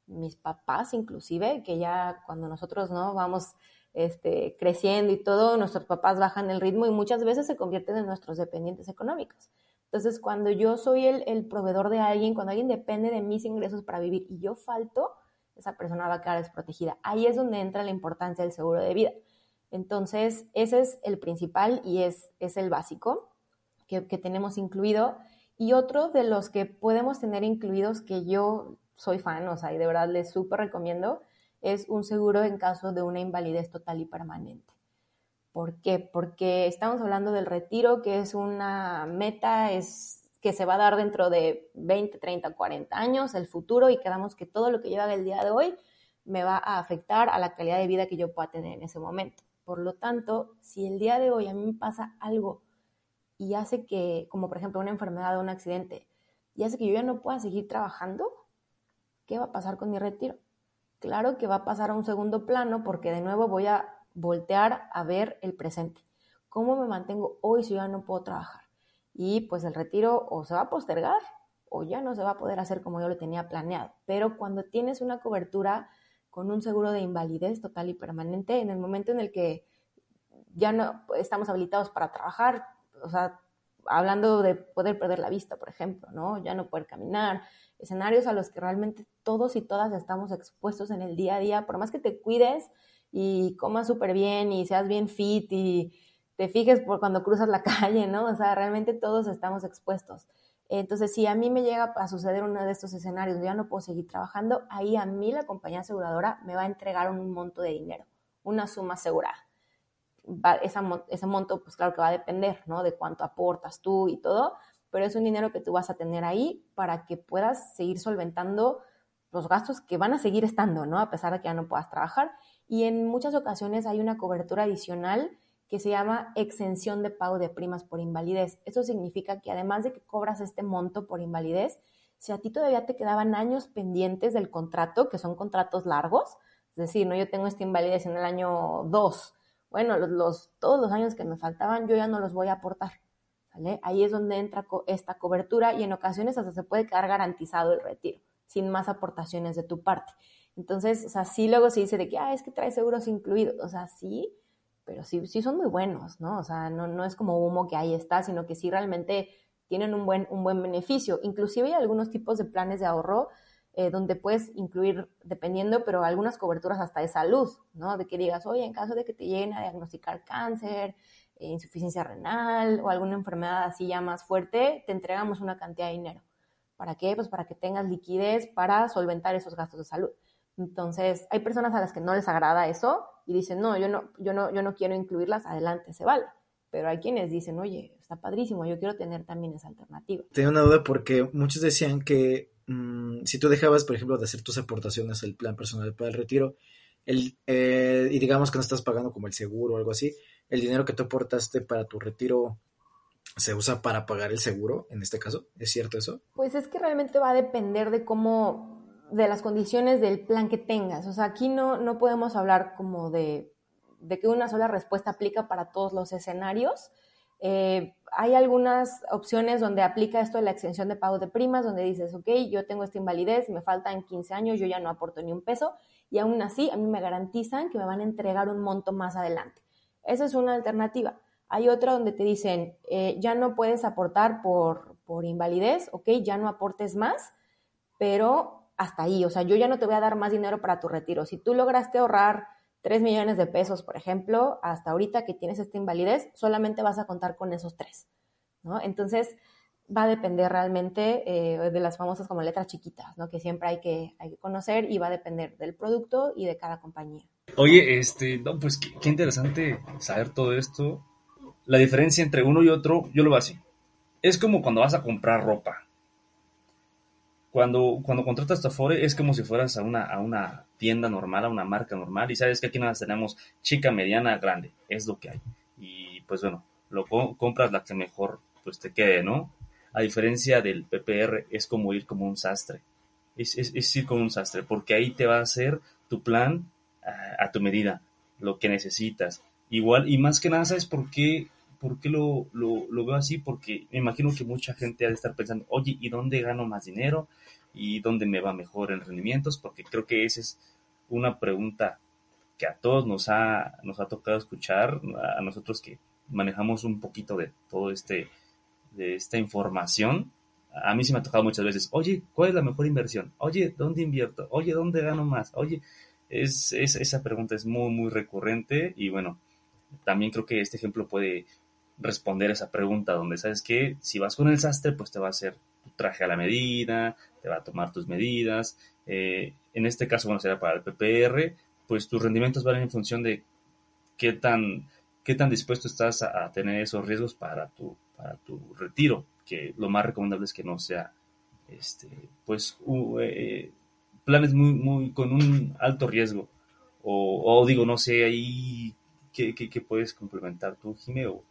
mis papás inclusive, que ya cuando nosotros no vamos este, creciendo y todo, nuestros papás bajan el ritmo y muchas veces se convierten en nuestros dependientes económicos. Entonces, cuando yo soy el, el proveedor de alguien, cuando alguien depende de mis ingresos para vivir y yo falto, esa persona va a quedar desprotegida. Ahí es donde entra la importancia del seguro de vida. Entonces, ese es el principal y es, es el básico que, que tenemos incluido. Y otro de los que podemos tener incluidos que yo soy fan, o sea, y de verdad les súper recomiendo, es un seguro en caso de una invalidez total y permanente. ¿Por qué? Porque estamos hablando del retiro, que es una meta, es que se va a dar dentro de 20, 30, 40 años, el futuro, y quedamos que todo lo que yo haga el día de hoy me va a afectar a la calidad de vida que yo pueda tener en ese momento. Por lo tanto, si el día de hoy a mí me pasa algo y hace que, como por ejemplo una enfermedad o un accidente, y hace que yo ya no pueda seguir trabajando, ¿qué va a pasar con mi retiro? Claro que va a pasar a un segundo plano porque de nuevo voy a voltear a ver el presente. ¿Cómo me mantengo hoy si ya no puedo trabajar? Y pues el retiro o se va a postergar o ya no se va a poder hacer como yo lo tenía planeado. Pero cuando tienes una cobertura con un seguro de invalidez total y permanente, en el momento en el que ya no estamos habilitados para trabajar, o sea, hablando de poder perder la vista, por ejemplo, ¿no? Ya no poder caminar, escenarios a los que realmente todos y todas estamos expuestos en el día a día, por más que te cuides y comas súper bien y seas bien fit y te fijes por cuando cruzas la calle, ¿no? O sea, realmente todos estamos expuestos. Entonces, si a mí me llega a suceder uno de estos escenarios ya no puedo seguir trabajando, ahí a mí la compañía aseguradora me va a entregar un monto de dinero, una suma asegurada. ese monto, pues claro que va a depender, ¿no? De cuánto aportas tú y todo, pero es un dinero que tú vas a tener ahí para que puedas seguir solventando los gastos que van a seguir estando, ¿no? A pesar de que ya no puedas trabajar. Y en muchas ocasiones hay una cobertura adicional que se llama exención de pago de primas por invalidez. Eso significa que además de que cobras este monto por invalidez, si a ti todavía te quedaban años pendientes del contrato, que son contratos largos, es decir, no yo tengo esta invalidez en el año 2, bueno, los, todos los años que me faltaban yo ya no los voy a aportar. Ahí es donde entra esta cobertura y en ocasiones hasta se puede quedar garantizado el retiro, sin más aportaciones de tu parte. Entonces, o sea, sí luego se dice de que, ah, es que trae seguros incluidos, o sea, sí, pero sí, sí son muy buenos, ¿no? O sea, no, no es como humo que ahí está, sino que sí realmente tienen un buen, un buen beneficio. Inclusive hay algunos tipos de planes de ahorro eh, donde puedes incluir, dependiendo, pero algunas coberturas hasta de salud, ¿no? De que digas, oye, en caso de que te lleguen a diagnosticar cáncer, insuficiencia renal o alguna enfermedad así ya más fuerte, te entregamos una cantidad de dinero. ¿Para qué? Pues para que tengas liquidez para solventar esos gastos de salud. Entonces, hay personas a las que no les agrada eso y dicen, no, yo no, yo no, yo no quiero incluirlas, adelante, se vale. Pero hay quienes dicen, oye, está padrísimo, yo quiero tener también esa alternativa. Tengo una duda porque muchos decían que mm, si tú dejabas, por ejemplo, de hacer tus aportaciones al plan personal para el retiro, el, eh, y digamos que no estás pagando como el seguro o algo así, el dinero que tú aportaste para tu retiro se usa para pagar el seguro, en este caso. ¿Es cierto eso? Pues es que realmente va a depender de cómo, de las condiciones del plan que tengas. O sea, aquí no, no podemos hablar como de de que una sola respuesta aplica para todos los escenarios. Eh, hay algunas opciones donde aplica esto de la extensión de pago de primas, donde dices, ok, yo tengo esta invalidez, me faltan 15 años, yo ya no aporto ni un peso, y aún así a mí me garantizan que me van a entregar un monto más adelante. Esa es una alternativa. Hay otra donde te dicen, eh, ya no puedes aportar por, por invalidez, ok, ya no aportes más, pero hasta ahí, o sea, yo ya no te voy a dar más dinero para tu retiro. Si tú lograste ahorrar 3 millones de pesos, por ejemplo, hasta ahorita que tienes esta invalidez, solamente vas a contar con esos tres, ¿no? Entonces, va a depender realmente eh, de las famosas como letras chiquitas, ¿no? Que siempre hay que, hay que conocer y va a depender del producto y de cada compañía. Oye, este, no, pues qué, interesante saber todo esto. La diferencia entre uno y otro, yo lo veo así. Es como cuando vas a comprar ropa. Cuando, cuando contratas tu Afore es como si fueras a una, a una tienda normal, a una marca normal, y sabes que aquí nada tenemos chica, mediana, grande, es lo que hay. Y pues bueno, lo compras la que mejor pues te quede, ¿no? A diferencia del PPR, es como ir como un sastre. Es, es, ir como un sastre, porque ahí te va a hacer tu plan a, tu medida, lo que necesitas. Igual, y más que nada, ¿sabes por qué, por qué lo, lo, lo veo así? Porque me imagino que mucha gente ha de estar pensando, oye, ¿y dónde gano más dinero? y dónde me va mejor en rendimientos, porque creo que esa es una pregunta que a todos nos ha, nos ha tocado escuchar, a nosotros que manejamos un poquito de todo este, de esta información. A mí sí me ha tocado muchas veces, oye, ¿cuál es la mejor inversión? Oye, ¿dónde invierto? Oye, ¿dónde gano más? Oye, es, es, esa pregunta es muy, muy recurrente y bueno, también creo que este ejemplo puede responder esa pregunta donde sabes que si vas con el sastre, pues te va a hacer tu traje a la medida, te va a tomar tus medidas. Eh, en este caso, bueno, será para el PPR, pues tus rendimientos van en función de qué tan, qué tan dispuesto estás a, tener esos riesgos para tu, para tu retiro, que lo más recomendable es que no sea, este, pues, eh, planes muy, muy, con un alto riesgo. O, digo, no sé, ahí, ¿qué, qué, puedes complementar tú, Jimé? O,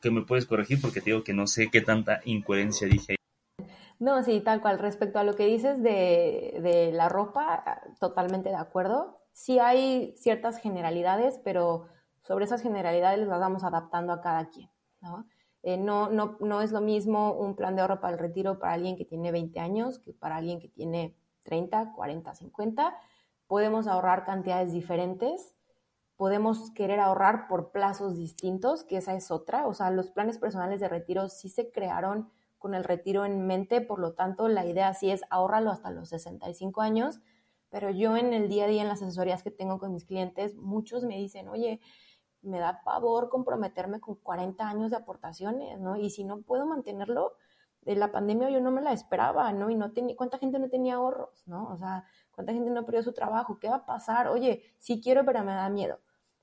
que me puedes corregir porque te digo que no sé qué tanta incoherencia dije ahí. No, sí, tal cual. Respecto a lo que dices de, de la ropa, totalmente de acuerdo. Sí hay ciertas generalidades, pero sobre esas generalidades las vamos adaptando a cada quien, ¿no? Eh, no, no, no es lo mismo un plan de ahorro para el retiro para alguien que tiene 20 años que para alguien que tiene 30, 40, 50. Podemos ahorrar cantidades diferentes, podemos querer ahorrar por plazos distintos, que esa es otra. O sea, los planes personales de retiro sí se crearon con el retiro en mente, por lo tanto la idea sí es ahorrarlo hasta los 65 años, pero yo en el día a día, en las asesorías que tengo con mis clientes, muchos me dicen, oye, me da pavor comprometerme con 40 años de aportaciones, ¿no? Y si no puedo mantenerlo, de la pandemia yo no me la esperaba, ¿no? Y no tenía, ¿cuánta gente no tenía ahorros, ¿no? O sea, ¿cuánta gente no perdió su trabajo? ¿Qué va a pasar? Oye, sí quiero, pero me da miedo.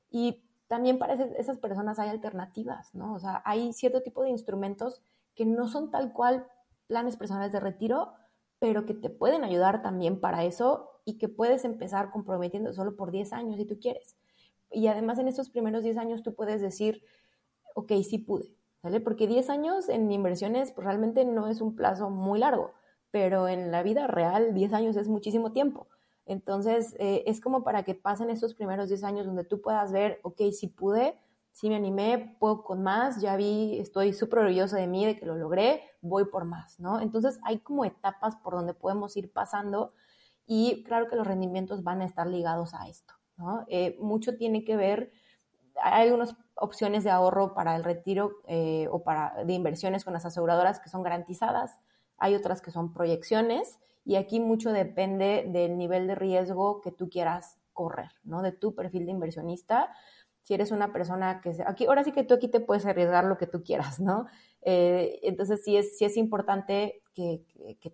Y también para esas personas hay alternativas, ¿no? O sea, hay cierto tipo de instrumentos que no son tal cual planes personales de retiro, pero que te pueden ayudar también para eso y que puedes empezar comprometiendo solo por 10 años si tú quieres. Y además en estos primeros 10 años tú puedes decir, ok, sí pude, ¿vale? Porque 10 años en inversiones pues, realmente no es un plazo muy largo, pero en la vida real 10 años es muchísimo tiempo. Entonces, eh, es como para que pasen estos primeros 10 años donde tú puedas ver, ok, sí pude, sí me animé, puedo con más, ya vi, estoy súper orgulloso de mí, de que lo logré, voy por más, ¿no? Entonces hay como etapas por donde podemos ir pasando y claro que los rendimientos van a estar ligados a esto, ¿no? Eh, mucho tiene que ver, hay algunas opciones de ahorro para el retiro eh, o para de inversiones con las aseguradoras que son garantizadas, hay otras que son proyecciones y aquí mucho depende del nivel de riesgo que tú quieras correr, ¿no? De tu perfil de inversionista si eres una persona que... Aquí, ahora sí que tú aquí te puedes arriesgar lo que tú quieras, ¿no? Eh, entonces sí es, sí es importante que,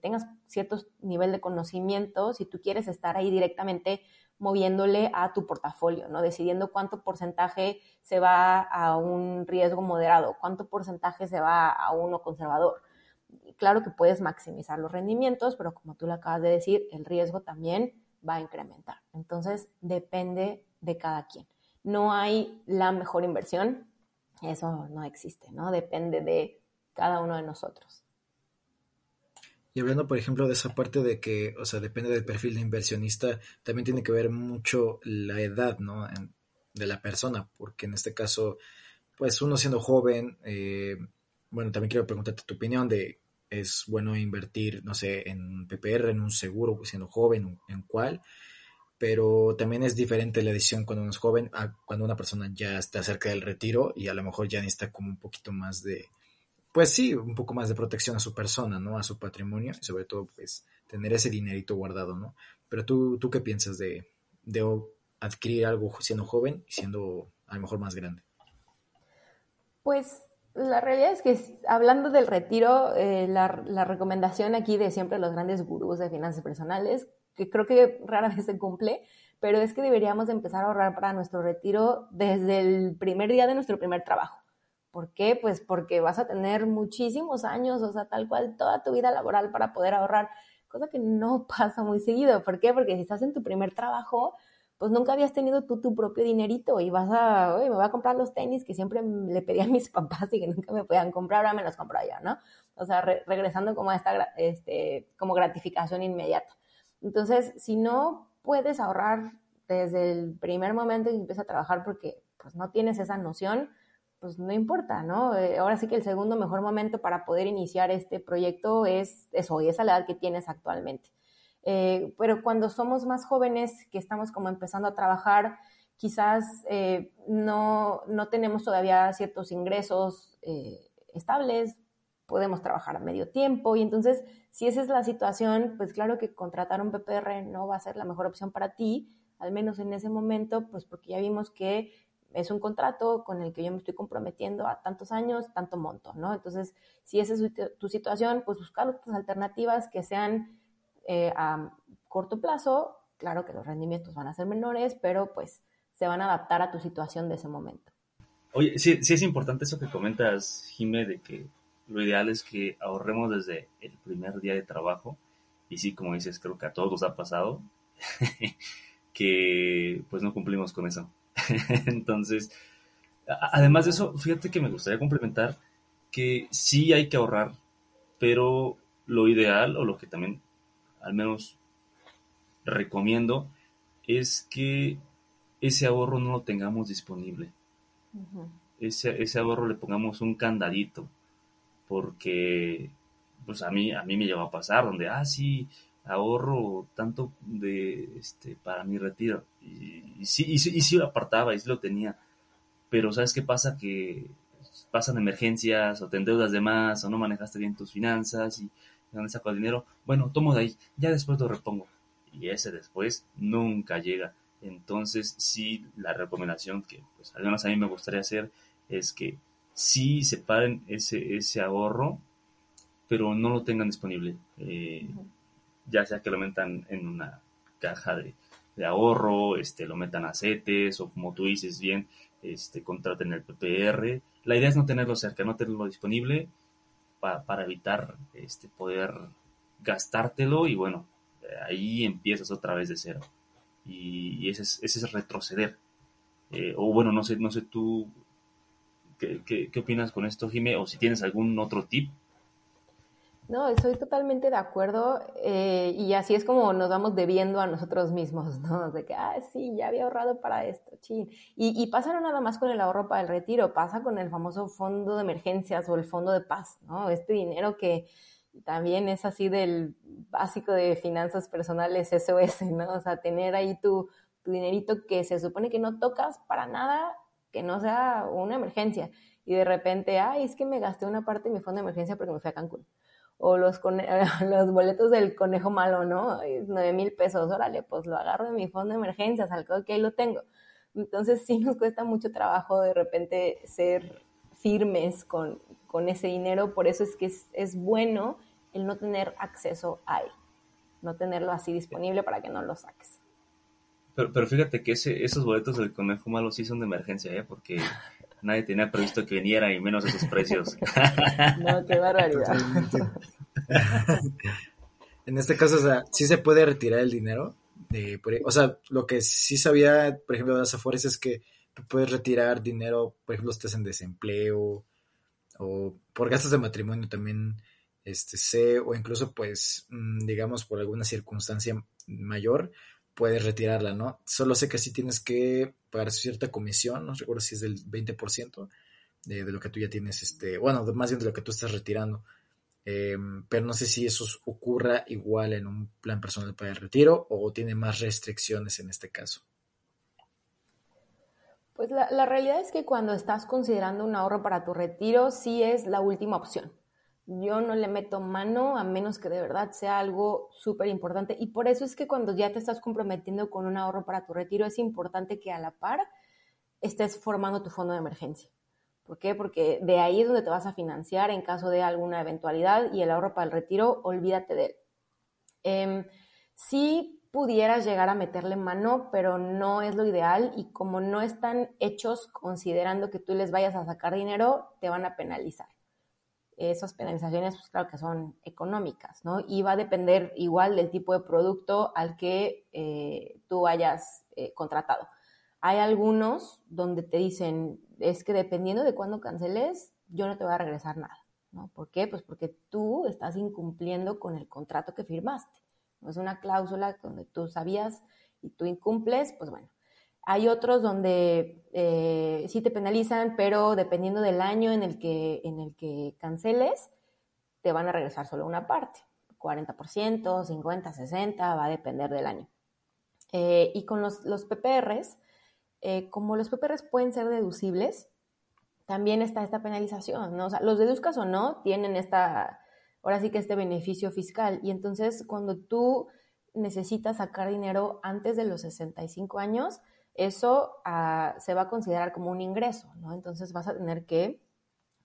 tengas cierto nivel de conocimiento si tú quieres estar ahí directamente moviéndole a tu portafolio, ¿no? Decidiendo cuánto porcentaje se va a un riesgo moderado, cuánto porcentaje se va a uno conservador. Claro que puedes maximizar los rendimientos, pero como tú le acabas de decir, el riesgo también va a incrementar. Entonces, depende de cada quien no hay la mejor inversión, eso no existe, ¿no? Depende de cada uno de nosotros. Y hablando, por ejemplo, de esa parte de que, o sea, depende del perfil de inversionista, también tiene que ver mucho la edad, ¿no? de la persona, porque en este caso, pues uno siendo joven, eh, bueno, también quiero preguntarte tu opinión de, ¿es bueno invertir, no sé, en PPR, en un seguro, siendo joven, en cuál? Pero también es diferente la decisión cuando uno es joven a cuando una persona ya está cerca del retiro y a lo mejor ya necesita como un poquito más de, pues sí, un poco más de protección a su persona, ¿no? A su patrimonio y sobre todo, pues, tener ese dinerito guardado, ¿no? Pero tú, ¿tú qué piensas de, de adquirir algo siendo joven y siendo a lo mejor más grande? Pues la realidad es que hablando del retiro, eh, la, la, recomendación aquí de siempre los grandes gurús de finanzas personales, que creo que rara vez se cumple, pero es que deberíamos empezar a ahorrar para nuestro retiro desde el primer día de nuestro primer trabajo. ¿Por qué? Pues porque vas a tener muchísimos años, o sea, tal cual toda tu vida laboral para poder ahorrar, cosa que no pasa muy seguido. ¿Por qué? Porque si estás en tu primer trabajo, pues nunca habías tenido tú tu propio dinerito y vas a, oye, me voy a comprar los tenis que siempre le pedí a mis papás y que nunca me podían comprar, ahora me los compro yo, ¿no? O sea, regresando como a esta, este, como gratificación inmediata. Entonces, si no puedes ahorrar desde el primer momento en que empiezas a trabajar porque pues no tienes esa noción, pues no importa, ¿no? Eh, ahora sí que el segundo mejor momento para poder iniciar este proyecto es, es hoy, esa la edad que tienes actualmente. Eh, pero cuando somos más jóvenes, que estamos como empezando a trabajar, quizás eh, no, no, tenemos todavía ciertos ingresos estables, podemos trabajar a medio tiempo y entonces si esa es la situación, pues claro que contratar un PPR no va a ser la mejor opción para ti, al menos en ese momento, pues porque ya vimos que es un contrato con el que yo me estoy comprometiendo a tantos años, tanto monto, ¿no? Entonces, si esa es tu situación, pues buscar otras alternativas que sean eh, a corto plazo, claro que los rendimientos van a ser menores, pero pues se van a adaptar a tu situación de ese momento. Oye, sí, sí es importante eso que comentas, Jime, de que lo ideal es que ahorremos desde el primer día de trabajo. Y sí, como dices, creo que a todos nos ha pasado que pues no cumplimos con eso. Entonces, además de eso, fíjate que me gustaría complementar que sí hay que ahorrar, pero lo ideal o lo que también al menos recomiendo, es que ese ahorro no lo tengamos disponible. ese, ese, ahorro le pongamos un candadito, porque pues a mí, a mí me lleva a pasar, donde, ah, sí, ahorro tanto de, este, para mi retiro. Y, sí, y, y sí lo apartaba, y sí lo tenía. Pero ¿sabes qué pasa? Que pasan emergencias, o te endeudas de más, o no manejaste bien tus finanzas, y dónde saco el dinero? Bueno, tomo de ahí, ya después lo repongo. Y ese después nunca llega. Entonces, sí, la recomendación que, pues, al a mí me gustaría hacer es que sí separen ese, ese ahorro, pero no lo tengan disponible. Eh, ya sea que lo metan en una caja de, ahorro, este, lo metan a CETES, o como tú dices bien, este, contraten el PPR. La idea es no tenerlo cerca, no tenerlo disponible para evitar este, poder gastártelo y bueno, ahí empiezas otra vez de cero. Y, ese, es, retroceder. Eh, o bueno, no sé, no sé tú ¿qué, qué, opinas con esto, Jime, o si tienes algún otro tip no, estoy totalmente de acuerdo eh, y así es como nos vamos debiendo a nosotros mismos, ¿no? De que, ah, sí, ya había ahorrado para esto, chin. Y, y pasa no nada más con el ahorro para el retiro, pasa con el famoso fondo de emergencias o el fondo de paz, ¿no? Este dinero que también es así del básico de finanzas personales SOS, ¿no? O sea, tener ahí tu, tu dinerito que se supone que no tocas para nada que no sea una emergencia. Y de repente, ay, es que me gasté una parte de mi fondo de emergencia porque me fui a Cancún o los, los boletos del conejo malo, ¿no? Nueve mil pesos, órale, pues lo agarro de mi fondo de emergencias, al que ahí lo tengo. Entonces sí nos cuesta mucho trabajo de repente ser firmes con, con ese dinero, por eso es que es, es, bueno el no tener acceso a él, no tenerlo así disponible para que no lo saques. Pero, pero fíjate que ese, esos boletos del conejo malo sí son de emergencia, ¿eh? Porque nadie tenía previsto que viniera y menos esos precios. no, qué barbaridad. en este caso, o sea, sí se puede retirar el dinero. De, o sea, lo que sí sabía, por ejemplo, de las Afores es que tú puedes retirar dinero, por ejemplo, estés en desempleo o por gastos de matrimonio también este sé o incluso pues mm, digamos por alguna circunstancia mayor puedes retirarla, ¿no? Solo sé que sí tienes que pagar cierta comisión, no recuerdo si es del 20% de, de lo que tú ya tienes, este, bueno, más bien de lo que tú estás retirando. Em, pero no sé si eso ocurra igual en un plan personal para el retiro o tiene más restricciones en este caso. Pues la, la, realidad es que cuando estás considerando un ahorro para tu retiro, sí es la última opción. Yo no le meto mano a menos que de verdad sea algo súper importante. Y por eso es que cuando ya te estás comprometiendo con un ahorro para tu retiro, es importante que a la par estés formando tu fondo de emergencia. ¿Por qué? Porque de ahí es donde te vas a financiar en caso de alguna eventualidad y el ahorro para el retiro, olvídate de él. Eh, sí pudieras llegar a meterle mano, pero no es lo ideal y como no están hechos considerando que tú les vayas a sacar dinero, te van a penalizar. Esas penalizaciones, pues claro que son económicas, ¿no? Y va a depender igual del tipo de producto al que eh, tú hayas eh, contratado. Hay algunos donde te dicen, es que dependiendo de cuándo canceles, yo no te voy a regresar nada. ¿no? ¿Por qué? Pues porque tú estás incumpliendo con el contrato que firmaste. No es una cláusula donde tú sabías y tú incumples, pues bueno. Hay otros donde eh, sí te penalizan, pero dependiendo del año en el, que, en el que canceles, te van a regresar solo una parte. 40%, 50, 60, va a depender del año. Eh, y con los, los PPRs, eh, como los PPRs pueden ser deducibles, también está esta penalización, ¿no? O sea, los deduzcas o no, tienen esta, ahora sí que este beneficio fiscal. Y entonces, cuando tú necesitas sacar dinero antes de los 65 años, eso ah, se va a considerar como un ingreso, ¿no? Entonces vas a tener que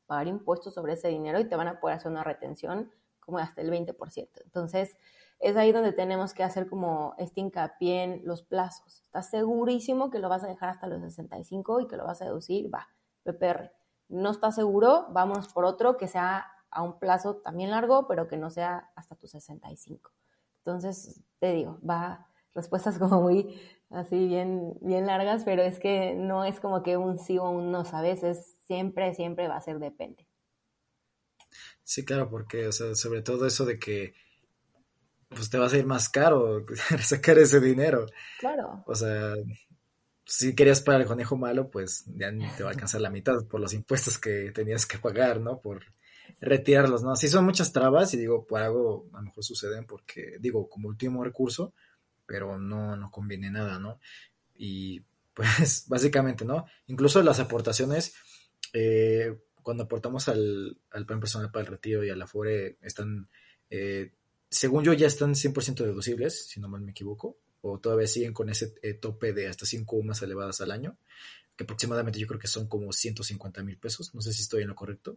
pagar impuestos sobre ese dinero y te van a poder hacer una retención como hasta el 20%. Entonces, es ahí donde tenemos que hacer como este hincapié en los plazos. ¿Estás segurísimo que lo vas a dejar hasta los 65 y que lo vas a deducir? Va, PPR. No estás seguro, vamos por otro que sea a un plazo también largo, pero que no sea hasta tus 65. Entonces, te digo, va respuestas como muy así bien, bien largas, pero es que no es como que un sí o un no, ¿sabes? Es siempre, siempre va a ser depende. Sí, claro, porque, o sea, sobre todo eso de que pues te vas a ir más caro sacar ese dinero. Claro. O sea, si querías pagar el conejo malo, pues ya te va a alcanzar la mitad por los impuestos que tenías que pagar, ¿no? Por retirarlos, ¿no? Sí son muchas trabas y digo, por algo a lo mejor suceden porque, digo, como último recurso, pero no, no conviene nada, ¿no? Y pues básicamente, ¿no? Incluso las aportaciones, eh, cuando aportamos al, al plan personal para el retiro y a la FORE, están... Eh, según yo, ya están 100% deducibles, si no mal me equivoco, o todavía siguen con ese eh, tope de hasta 5 más elevadas al año, que aproximadamente yo creo que son como 150 mil pesos. No sé si estoy en lo correcto,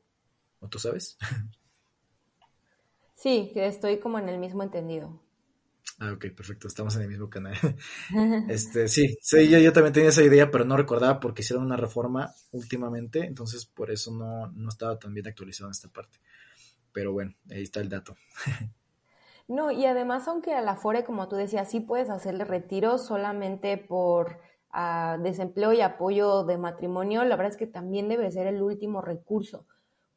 ¿o tú sabes? Sí, que estoy como en el mismo entendido. Ah, ok, perfecto, estamos en el mismo canal. este, sí, sí yo, yo, también tenía esa idea, pero no recordaba porque hicieron una reforma últimamente, entonces por eso no, no estaba tan bien actualizado en esta parte. Pero bueno, ahí está el dato. No, y además, aunque a la FORE, como tú decías, sí puedes hacerle retiro solamente por uh, desempleo y apoyo de matrimonio, la verdad es que también debe ser el último recurso,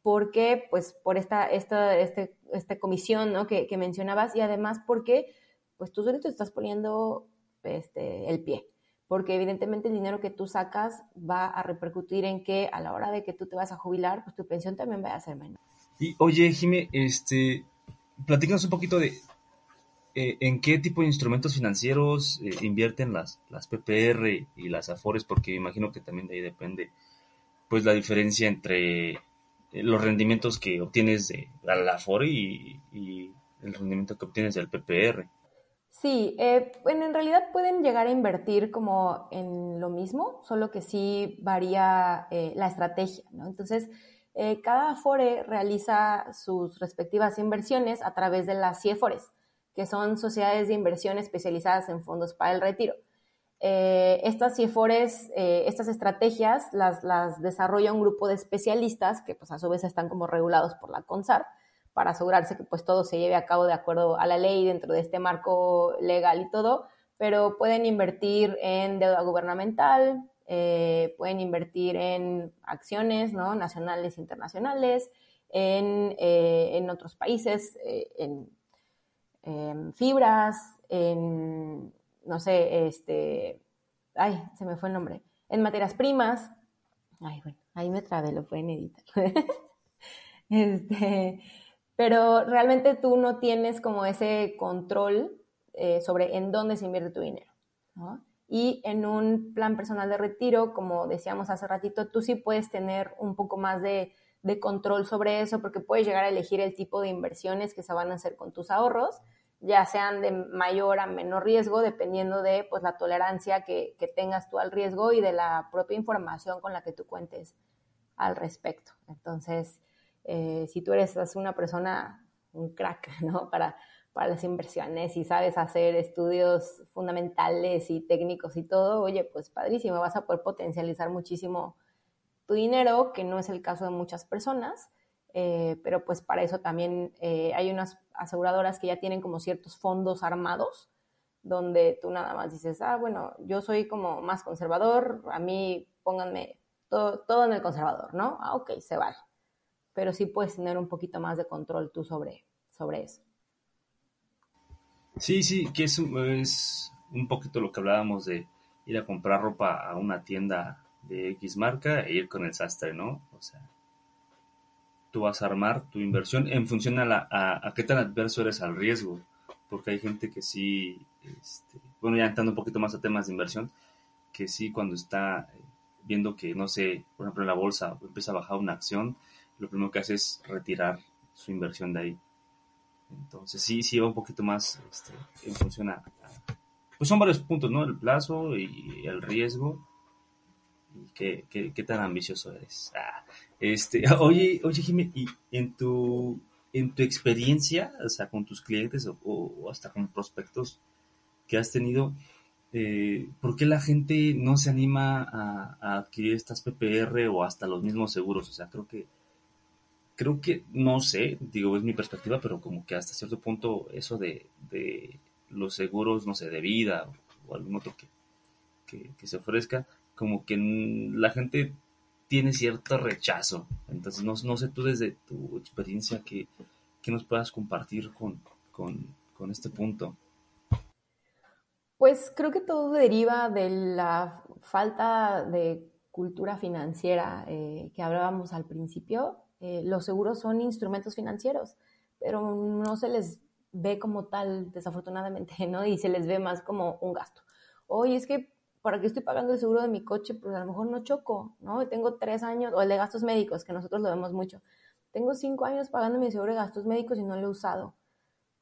porque, pues, por esta, esta, este, esta comisión ¿no? que, que, mencionabas y además porque, pues, tú solito estás poniendo este, el pie, porque evidentemente el dinero que tú sacas va a repercutir en que a la hora de que tú te vas a jubilar, pues tu pensión también va a ser menor. Y oye, Jime, este, platícanos un poquito de eh, en qué tipo de instrumentos financieros eh, invierten las, las PPR y las AFORES, porque imagino que también de ahí depende pues la diferencia entre eh, los rendimientos que obtienes de la AFORE y, y el rendimiento que obtienes del PPR. Sí, eh, en realidad pueden llegar a invertir como en lo mismo, solo que sí varía eh, la estrategia, ¿no? Entonces, eh, cada Afore realiza sus respectivas inversiones a través de las CIEFORES, que son sociedades de inversión especializadas en fondos para el retiro. Eh, estas CIEFORES, estas estrategias las, las, desarrolla un grupo de especialistas que pues a su vez están como regulados por la CONSAR para asegurarse que pues todo se lleve a cabo de acuerdo a la ley dentro de este marco legal y todo, pero pueden invertir en deuda gubernamental, eh, pueden invertir en acciones ¿no? nacionales e internacionales, en, eh, en otros países, eh, en, en, fibras, en no sé, este, ay, se me fue el nombre, en materias primas, ay, bueno, ahí me trabé, lo pueden editar. este, pero realmente tú no tienes como ese control eh, sobre en dónde se invierte tu dinero. Y en un plan personal de retiro, como decíamos hace ratito, tú sí puedes tener un poco más de, control sobre eso porque puedes llegar a elegir el tipo de inversiones que se van a hacer con tus ahorros ya sean de mayor a menor riesgo, dependiendo de pues, la tolerancia que, tengas tú al riesgo y de la propia información con la que tú cuentes al respecto. Entonces, eh, si tú eres una persona, un crack, ¿no? Para, para las inversiones y sabes hacer estudios fundamentales y técnicos y todo, oye, pues padrísimo, vas a poder potencializar muchísimo tu dinero, que no es el caso de muchas personas. Eh, pero pues para eso también eh, hay unas aseguradoras que ya tienen como ciertos fondos armados, donde tú nada más dices, ah, bueno, yo soy como más conservador, a mí pónganme todo, todo en el conservador, ¿no? Ah, ok, se vale. Pero sí puedes tener un poquito más de control tú sobre, sobre eso. Sí, sí, que es, es un poquito lo que hablábamos de ir a comprar ropa a una tienda de X marca e ir con el sastre, ¿no? O sea, tú vas a armar tu inversión en función a, la, a, qué tan adverso eres al riesgo, porque hay gente que sí, este, bueno, ya entrando un poquito más a temas de inversión, que sí cuando está viendo que, no sé, por ejemplo en la bolsa empieza a bajar una acción, lo primero que hace es retirar su inversión de ahí. Entonces sí, sí va un poquito más este, en función a, Pues son varios puntos, ¿no? El plazo y el riesgo qué, qué, tan ambicioso eres. Ah, este, oye, oye, Jimmy, y en tu, en tu experiencia, o sea, con tus clientes o, hasta con prospectos que has tenido, eh, ¿por qué la gente no se anima a, adquirir estas PPR o hasta los mismos seguros? O sea, creo que, creo que, no sé, digo, es mi perspectiva, pero como que hasta cierto punto eso de, de los seguros, no sé, de vida o, algún otro que, que se ofrezca, como que la gente tiene cierto rechazo. Entonces, no, no sé tú desde tu experiencia que, nos puedas compartir con, con, este punto. Pues creo que todo deriva de la falta de cultura financiera eh, que hablábamos al principio. Eh, los seguros son instrumentos financieros, pero no se les ve como tal, desafortunadamente, ¿no? Y se les ve más como un gasto. Oye, es que ¿para qué estoy pagando el seguro de mi coche? Pues a lo mejor no choco, ¿no? Tengo tres años, o el de gastos médicos, que nosotros lo vemos mucho. Tengo cinco años pagando mi seguro de gastos médicos y no lo he usado.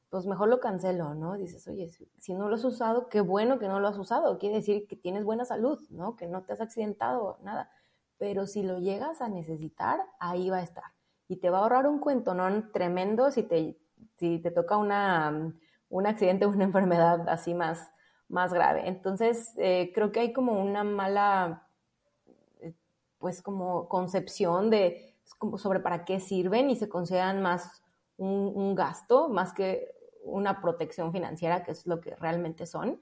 Pues mejor lo cancelo, ¿no? Dices, oye, si no lo has usado, qué bueno que no lo has usado. Quiere decir que tienes buena salud, ¿no? Que no te has accidentado, nada. Pero si lo llegas a necesitar, ahí va a estar. Y te va a ahorrar un cuento, ¿no? Tremendo si te, si te toca una, un accidente o una enfermedad así más, más grave. Entonces, eh, creo que hay como una mala, eh, pues como concepción de como sobre para qué sirven y se consideran más un, gasto, más que una protección financiera, que es lo que realmente son.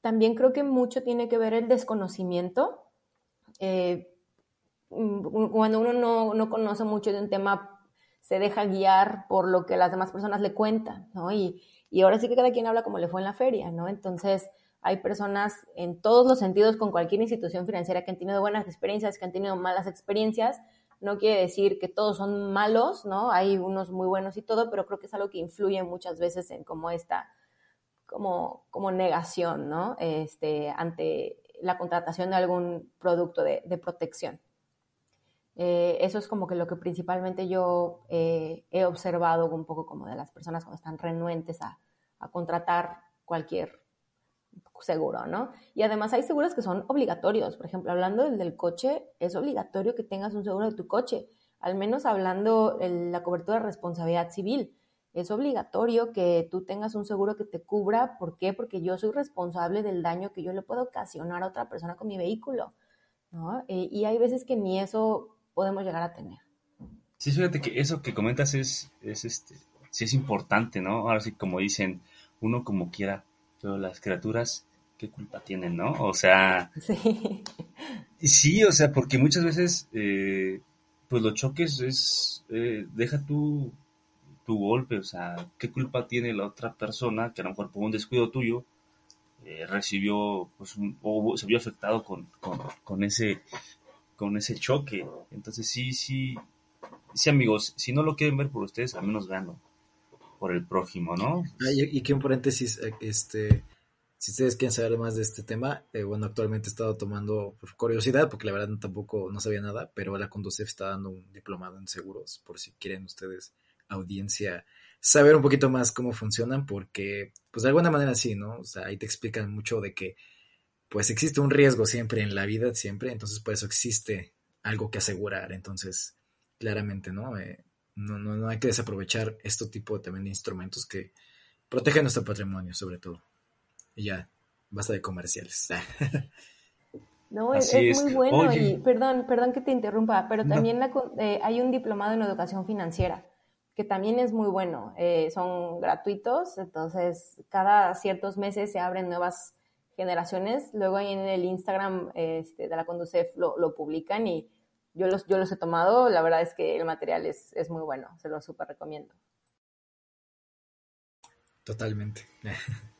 También creo que mucho tiene que ver el desconocimiento. Eh, cuando uno no, no, conoce mucho de un tema, se deja guiar por lo que las demás personas le cuentan, ¿no? Y, y ahora sí que cada quien habla como le fue en la feria, ¿no? Entonces, hay personas en todos los sentidos con cualquier institución financiera que han tenido buenas experiencias, que han tenido malas experiencias. No quiere decir que todos son malos, ¿no? Hay unos muy buenos y todo, pero creo que es algo que influye muchas veces en como esta, como, como negación, ¿no? Este, ante la contratación de algún producto de, protección. Eh, eso es como que lo que principalmente yo eh, he observado un poco como de las personas cuando están renuentes a, a contratar cualquier seguro, ¿no? Y además hay seguros que son obligatorios. Por ejemplo, hablando del del coche, es obligatorio que tengas un seguro de tu coche. Al menos hablando de la cobertura de responsabilidad civil. Es obligatorio que tú tengas un seguro que te cubra. ¿Por qué? Porque yo soy responsable del daño que yo le puedo ocasionar a otra persona con mi vehículo, ¿no? Eh, y hay veces que ni eso podemos llegar a tener. Sí, fíjate que eso que comentas es, es este, sí es importante, ¿no? Ahora sí, como dicen, uno como quiera pero las criaturas, ¿qué culpa tienen, no? O sea... Sí. Sí, o sea, porque muchas veces, eh, pues los choques es, eh, deja tu, tu golpe, o sea, ¿qué culpa tiene la otra persona que a lo mejor por un descuido tuyo eh, recibió pues, o se vio afectado con, con, ese con ese choque. Entonces sí, sí, sí amigos, si no lo quieren ver por ustedes, al menos veanlo por el prójimo, ¿no? Ah, y, que un paréntesis, eh, este, si ustedes quieren saber más de este tema, eh, bueno, actualmente he estado tomando por curiosidad, porque la verdad tampoco no sabía nada, pero la Conducef está dando un diplomado en seguros, por si quieren ustedes, audiencia, saber un poquito más cómo funcionan, porque, pues de alguna manera sí, ¿no? O sea, ahí te explican mucho de que, pues existe un riesgo siempre en la vida, siempre, entonces por eso existe algo que asegurar, entonces, claramente, ¿no? Eh, no, no, no hay que desaprovechar este tipo también de instrumentos que protegen nuestro patrimonio, sobre todo. Y ya, basta de comerciales. No, es, muy bueno y perdón, perdón que te interrumpa, pero también eh, hay un diplomado en educación financiera que también es muy bueno. Eh, son gratuitos, entonces cada ciertos meses se abren nuevas generaciones. Luego ahí en el Instagram este, de la Conducef lo, lo, publican y yo los, yo los he tomado. La verdad es que el material es, es muy bueno, se lo súper recomiendo. Totalmente.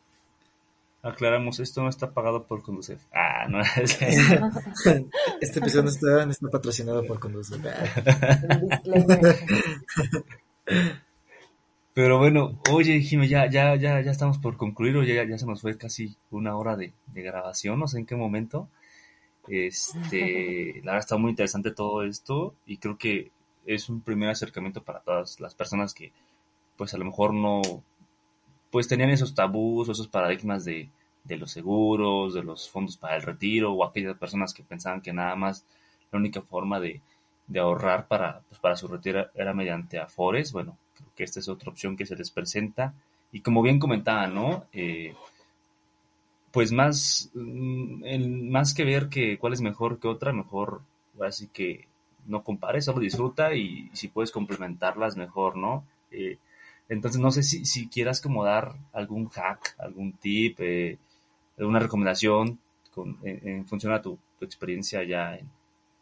Aclaramos, esto no está pagado por Conducef. Ah, no. este episodio no está, no está patrocinado por Conducef. Pero bueno, oye, Jimmy, ya, ya, ya, ya estamos por concluir, o ya, ya se nos fue casi una hora de, grabación, no sé en qué momento. Este, la verdad está muy interesante todo esto y creo que es un primer acercamiento para todas las personas que, pues a lo mejor no, pues tenían esos tabús o esos paradigmas de, de los seguros, de los fondos para el retiro, o aquellas personas que pensaban que nada más la única forma de, de ahorrar para, pues para su retiro era mediante afores. Bueno, que esta es otra opción que se les presenta. Y como bien comentaba, ¿no? Eh, pues más, mm, más que ver que cuál es mejor que otra, mejor así que no compares, solo disfruta y, si puedes complementarlas mejor, ¿no? Eh, entonces no sé si, si quieras como dar algún hack, algún tip, eh, alguna recomendación en, función a tu, experiencia ya en,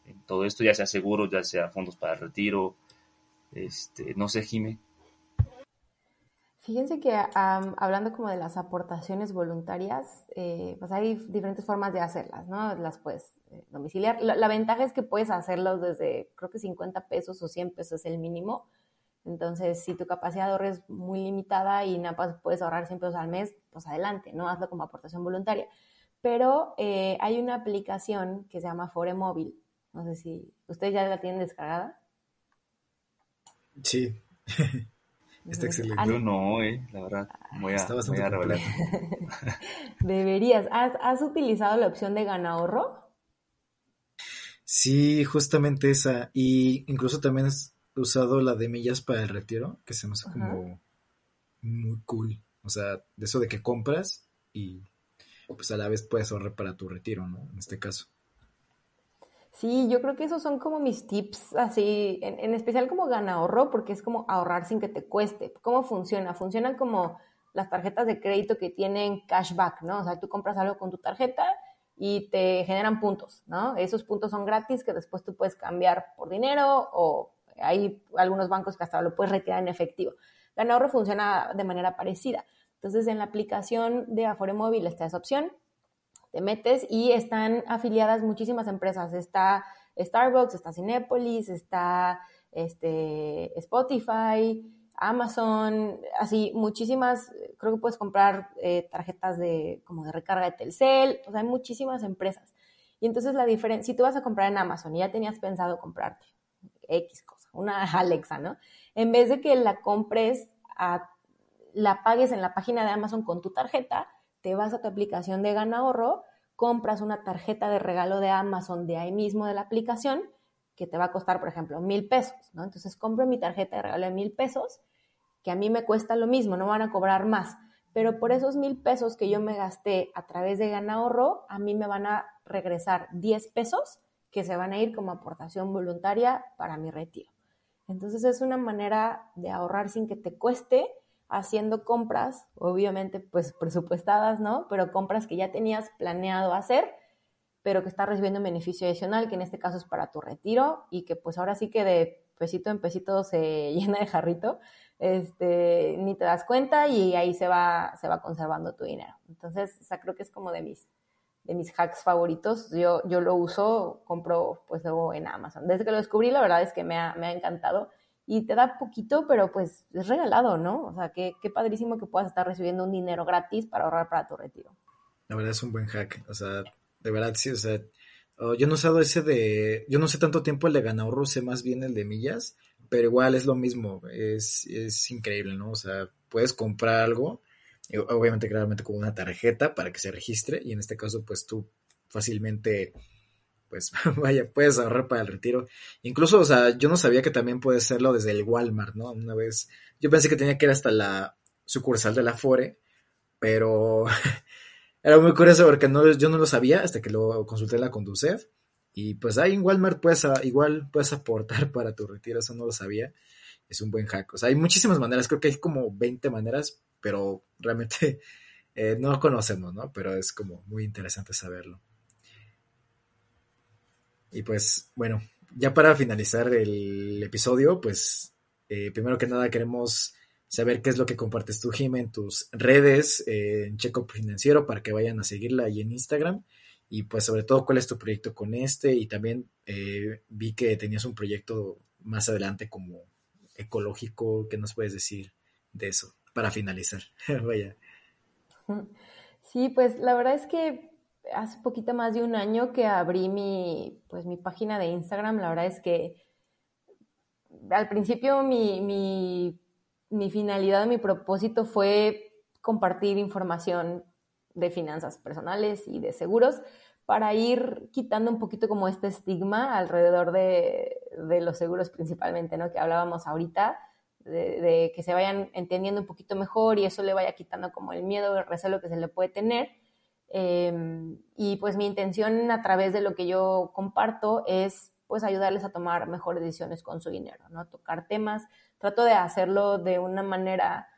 en todo esto, ya sea seguros, ya sea fondos para el retiro, este, no sé, Jime. Fíjense que hablando como de las aportaciones voluntarias, eh, pues hay diferentes formas de hacerlas, ¿no? Las puedes eh, domiciliar. La, ventaja es que puedes hacerlo desde, creo que 50 pesos o 100 pesos es el mínimo. Entonces, si tu capacidad de ahorro es muy limitada y nada más puedes ahorrar 100 pesos al mes, pues adelante, ¿no? Hazlo como aportación voluntaria. Pero eh, hay una aplicación que se llama Foremóvil, no sé si ustedes ya la tienen descargada. Sí. Está excelente. Yo no, eh, la verdad. Voy a, voy a revelar. Deberías. ¿Has, utilizado la opción de gana ahorro? Sí, justamente esa. Y incluso también has usado la de millas para el retiro, que se me hace como muy cool. O sea, de eso de que compras y pues a la vez puedes ahorrar para tu retiro, ¿no? En este caso. Sí, yo creo que esos son como mis tips, así, en, especial como gana ahorro, porque es como ahorrar sin que te cueste. ¿Cómo funciona? Funcionan como las tarjetas de crédito que tienen cashback, ¿no? O sea, tú compras algo con tu tarjeta y te generan puntos, ¿no? Esos puntos son gratis que después tú puedes cambiar por dinero o hay algunos bancos que hasta lo puedes retirar en efectivo. Gana ahorro funciona de manera parecida. Entonces, en la aplicación de Afore Móvil está esa opción te metes y están afiliadas muchísimas empresas. Está Starbucks, está Cinepolis, está este, Spotify, Amazon, así muchísimas, creo que puedes comprar eh, tarjetas de como de recarga de Telcel, o sea, hay muchísimas empresas. Y entonces la diferencia, si tú vas a comprar en Amazon y ya tenías pensado comprarte X cosa, una Alexa, ¿no? En vez de que la compres, a, la pagues en la página de Amazon con tu tarjeta, te vas a tu aplicación de Gana Ahorro, compras una tarjeta de regalo de Amazon de ahí mismo de la aplicación, que te va a costar, por ejemplo, mil pesos, ¿no? Entonces compro mi tarjeta de regalo de mil pesos, que a mí me cuesta lo mismo, no van a cobrar más, pero por esos mil pesos que yo me gasté a través de Gana Ahorro, a mí me van a regresar 10 pesos que se van a ir como aportación voluntaria para mi retiro. Entonces es una manera de ahorrar sin que te cueste haciendo compras, obviamente pues presupuestadas, ¿no? Pero compras que ya tenías planeado hacer, pero que estás recibiendo un beneficio adicional, que en este caso es para tu retiro y que pues ahora sí que de pesito en pesito se llena de jarrito, este, ni te das cuenta y ahí se va, se va conservando tu dinero. Entonces, o creo que es como de mis, de mis hacks favoritos. Yo, yo lo uso, compro pues luego en Amazon. Desde que lo descubrí, la verdad es que me ha, me ha encantado y te da poquito, pero pues es regalado, ¿no? O sea, qué, qué padrísimo que puedas estar recibiendo un dinero gratis para ahorrar para tu retiro. La verdad es un buen hack, o sea, de verdad sí, o sea, oh, yo no he usado ese de, yo no sé tanto tiempo el de Ganahorro, sé más bien el de millas, pero igual es lo mismo, es, es increíble, ¿no? O sea, puedes comprar algo, obviamente claramente con una tarjeta para que se registre y en este caso pues tú fácilmente pues vaya, puedes ahorrar para el retiro. Incluso, o sea, yo no sabía que también puede serlo desde el Walmart, ¿no? Una vez, yo pensé que tenía que ir hasta la sucursal de la Fore, pero era muy curioso porque no, yo no lo sabía hasta que lo consulté en la Conducef. Y pues ahí en Walmart puedes, igual puedes aportar para tu retiro, eso no lo sabía. Es un buen hack. O sea, hay muchísimas maneras, creo que hay como 20 maneras, pero realmente eh, no conocemos, ¿no? Pero es como muy interesante saberlo. Y pues bueno, ya para finalizar el episodio, pues eh, primero que nada queremos saber qué es lo que compartes tú, Jim, en tus redes, eh, en Checo Financiero, para que vayan a seguirla ahí en Instagram. Y pues sobre todo, cuál es tu proyecto con este. Y también eh, vi que tenías un proyecto más adelante como ecológico. ¿Qué nos puedes decir de eso para finalizar? Vaya. Sí, pues la verdad es que hace poquito más de un año que abrí mi, pues, mi página de Instagram. La verdad es que al principio mi, mi, finalidad, mi propósito fue compartir información de finanzas personales y de seguros para ir quitando un poquito como este estigma alrededor de, de los seguros principalmente, ¿no? Que hablábamos ahorita, de, de, que se vayan entendiendo un poquito mejor y eso le vaya quitando como el miedo, el recelo que se le puede tener Em, y pues mi intención a través de lo que yo comparto es pues ayudarles a tomar mejores decisiones con su dinero, ¿no? Tocar temas, trato de hacerlo de una manera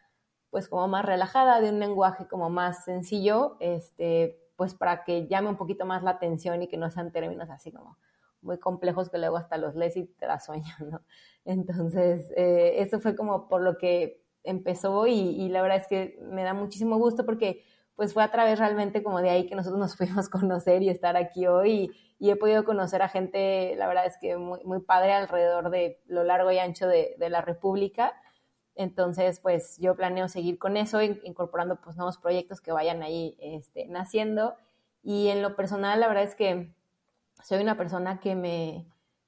pues como más relajada, de un lenguaje como más sencillo, este, pues para que llame un poquito más la atención y que no sean términos así como muy complejos que luego hasta los lees y te da sueño, ¿no? Entonces, eh, eso fue como por lo que empezó y, y la verdad es que me da muchísimo gusto porque pues fue a través realmente como de ahí que nosotros nos fuimos a conocer y estar aquí hoy y, he podido conocer a gente, la verdad es que muy, muy padre alrededor de lo largo y ancho de, la República. Entonces, pues yo planeo seguir con eso, incorporando pues nuevos proyectos que vayan ahí este, naciendo. Y en lo personal, la verdad es que soy una persona que me,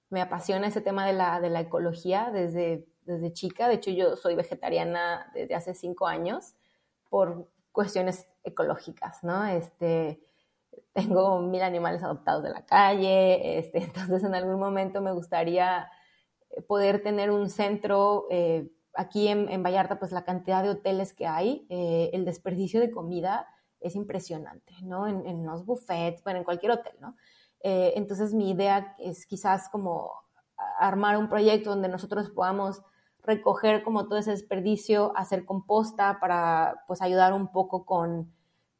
me apasiona ese tema de la, de la ecología desde, desde chica. De hecho, yo soy vegetariana desde hace cinco años por cuestiones ecológicas, ¿no? Este, tengo mil animales adoptados de la calle, este, entonces en algún momento me gustaría poder tener un centro, eh, aquí en, Vallarta, pues la cantidad de hoteles que hay, eh, el desperdicio de comida es impresionante, ¿no? En, los buffets, bueno, en cualquier hotel, ¿no? Eh, entonces mi idea es quizás como armar un proyecto donde nosotros podamos recoger como todo ese desperdicio, hacer composta para pues ayudar un poco con,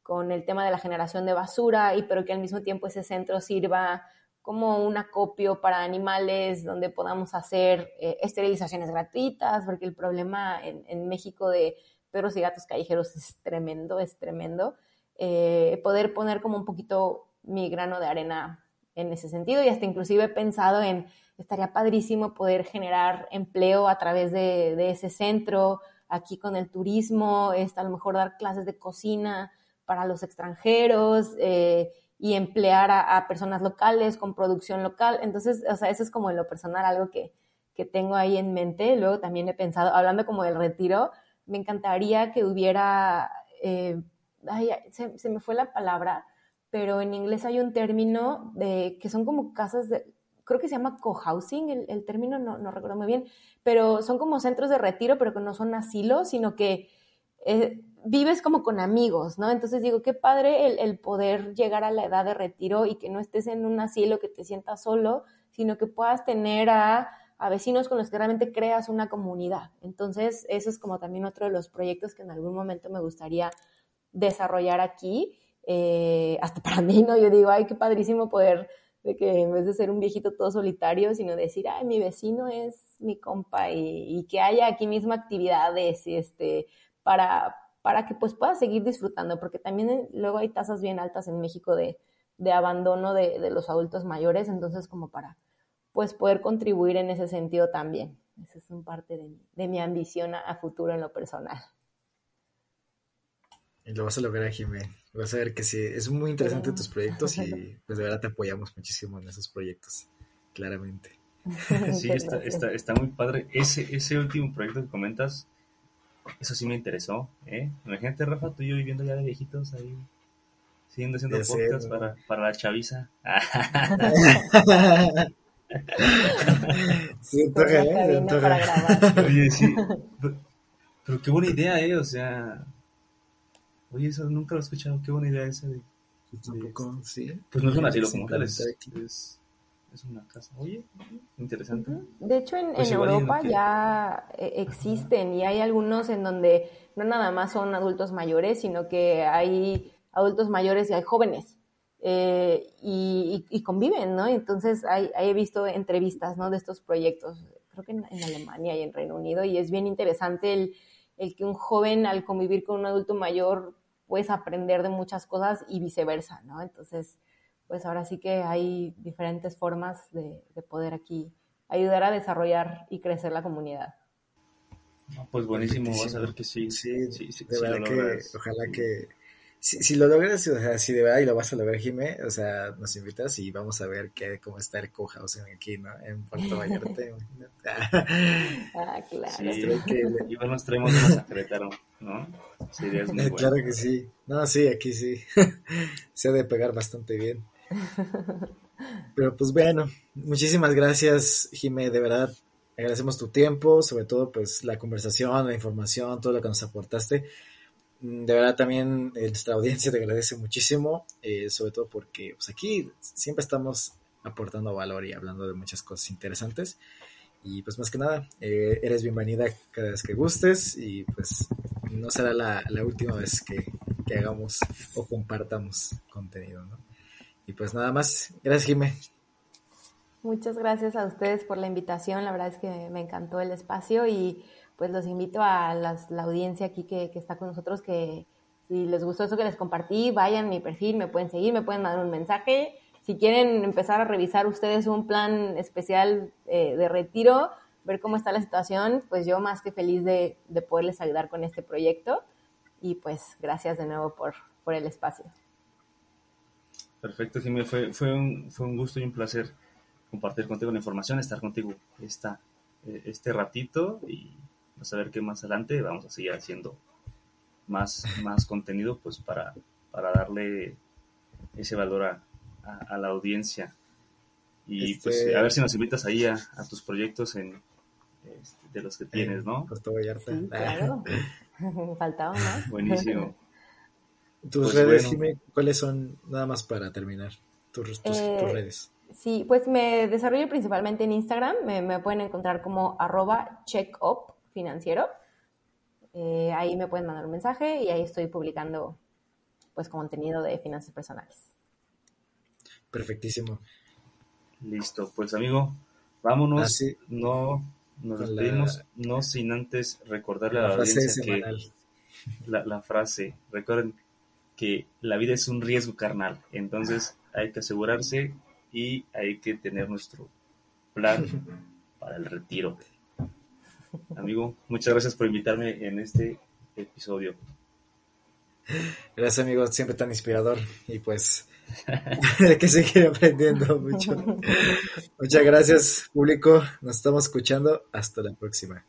con el tema de la generación de basura, y pero que al mismo tiempo ese centro sirva como un acopio para animales donde podamos hacer eh, esterilizaciones gratuitas, porque el problema en, México de perros y gatos callejeros es tremendo, es tremendo. Eh, poder poner como un poquito mi grano de arena en ese sentido y hasta inclusive he pensado en estaría padrísimo poder generar empleo a través de, ese centro, aquí con el turismo, a lo mejor dar clases de cocina para los extranjeros eh, y emplear a, personas locales con producción local. Entonces, o sea, eso es como en lo personal algo que, tengo ahí en mente. Luego también he pensado, hablando como del retiro, me encantaría que hubiera, eh, ay, se, se, me fue la palabra, pero en inglés hay un término de que son como casas de, creo que se llama cohousing, el, el término no, no, recuerdo muy bien, pero son como centros de retiro, pero que no son asilos, sino que eh, vives como con amigos, ¿no? Entonces digo, qué padre el, poder llegar a la edad de retiro y que no estés en un asilo, que te sientas solo, sino que puedas tener a, a vecinos con los que realmente creas una comunidad. Entonces, eso es como también otro de los proyectos que en algún momento me gustaría desarrollar aquí. Eh, hasta para mí, ¿no? Yo digo, ay, qué padrísimo poder de que en vez de ser un viejito todo solitario, sino decir, ay, mi vecino es mi compa y, que haya aquí mismo actividades y este, para, para que pues pueda seguir disfrutando, porque también luego hay tasas bien altas en México de, de abandono de, de, los adultos mayores, entonces como para pues poder contribuir en ese sentido también. Esa es un parte de, de mi ambición a, a, futuro en lo personal. Y lo vas a lograr, Jimé. Vas a ver que sí, es muy interesante tus proyectos y pues de verdad te apoyamos muchísimo en esos proyectos, claramente. Sí, está, está, está, muy padre. Ese, ese último proyecto que comentas, eso sí me interesó. ¿eh? Imagínate, Rafa, tú y yo viviendo ya de viejitos ahí, siguiendo haciendo podcasts para, para la chaviza. sí, toca, ¿eh? Para Oye, sí. Pero, pero, qué buena idea, ¿eh? O sea. Oye, eso nunca lo he escuchado. Qué buena idea esa de. Tampoco, sí. Pues no es un asilo como tal, es, es, una casa. Oye, interesante. De hecho, en, Pues en en Europa que- ya eh, existen y hay algunos en donde no nada más son adultos mayores, sino que hay adultos mayores y hay jóvenes. eh, y, y- y conviven, ¿no? Entonces, hay, he visto entrevistas, ¿no? De estos proyectos, creo que en, en Alemania y en Reino Unido, y es bien interesante el, el que un joven al convivir con un adulto mayor puedes aprender de muchas cosas y viceversa, ¿no? Entonces, pues ahora sí que hay diferentes formas de, de poder aquí ayudar a desarrollar y crecer la comunidad. No, pues buenísimo, vas a ver que sí. Sí, sí, sí, de sí verdad lo que logras. ojalá que si, si lo logras, o sea, si de verdad y lo vas a lograr, Jimé, o sea, nos invitas y vamos a ver qué, cómo está el cohousing aquí, ¿no? En Puerto Vallarta, imagínate. Ah, claro. Sí, increíble. igual nos traemos unos a Querétaro, ¿no? Muy bueno. Claro que sí. No, sí, aquí sí. Se ha de pegar bastante bien. Pero pues bueno, muchísimas gracias, Jimé, de verdad. Agradecemos tu tiempo, sobre todo pues la conversación, la información, todo lo que nos aportaste. Mm, De verdad también eh, nuestra audiencia te agradece muchísimo, eh, sobre todo porque pues aquí siempre estamos aportando valor y hablando de muchas cosas interesantes. Y pues más que nada, eh, eres bienvenida cada vez que gustes y pues no será la, la última vez que, que hagamos o compartamos contenido, ¿no? Y pues nada más, gracias Jimé. Muchas gracias a ustedes por la invitación. La verdad es que me encantó el espacio y pues los invito a las- la audiencia aquí que, que está con nosotros que si les gustó eso que les compartí, vayan a mi perfil, me pueden seguir, me pueden mandar un mensaje. Si quieren empezar a revisar ustedes un plan especial eh, de retiro, ver cómo está la situación, pues yo más que feliz de, de poderles ayudar con este proyecto. Y pues gracias de nuevo por, por el espacio. Perfecto, Jimmy. Fue, fue, un, fue un gusto y un placer compartir contigo la información, estar contigo esta, eh, este ratito y pues, a ver qué más adelante vamos a seguir haciendo más, más contenido pues para, para darle ese valor a, a, a la audiencia. Y Este- pues a ver si nos invitas ahí a, a tus proyectos en, este, de los que tienes, ¿no? Puerto Vallarta. Sí, claro. Faltaba más. Buenísimo. Tus Pues redes, bueno. Jimé, ¿cuáles son, nada más para terminar, tus, tus, Eh, tus redes? Sí, pues me desarrollo principalmente en Instagram. Me, me pueden encontrar como arroba checkup financiero. Eh, ahí me pueden mandar un mensaje y ahí estoy publicando pues contenido de finanzas personales. Perfectísimo. Listo, pues amigo, vámonos. Ah. No nos la- despedimos, no sin antes recordarle a la, La audiencia que la frase, recuerden que la vida es un riesgo carnal, entonces hay que asegurarse y hay que tener nuestro plan para el retiro. Amigo, muchas gracias por invitarme en este episodio. Gracias, amigo, siempre tan inspirador. Y pues, hay que seguir aprendiendo mucho. Muchas gracias, público. Nos estamos escuchando. Hasta la próxima.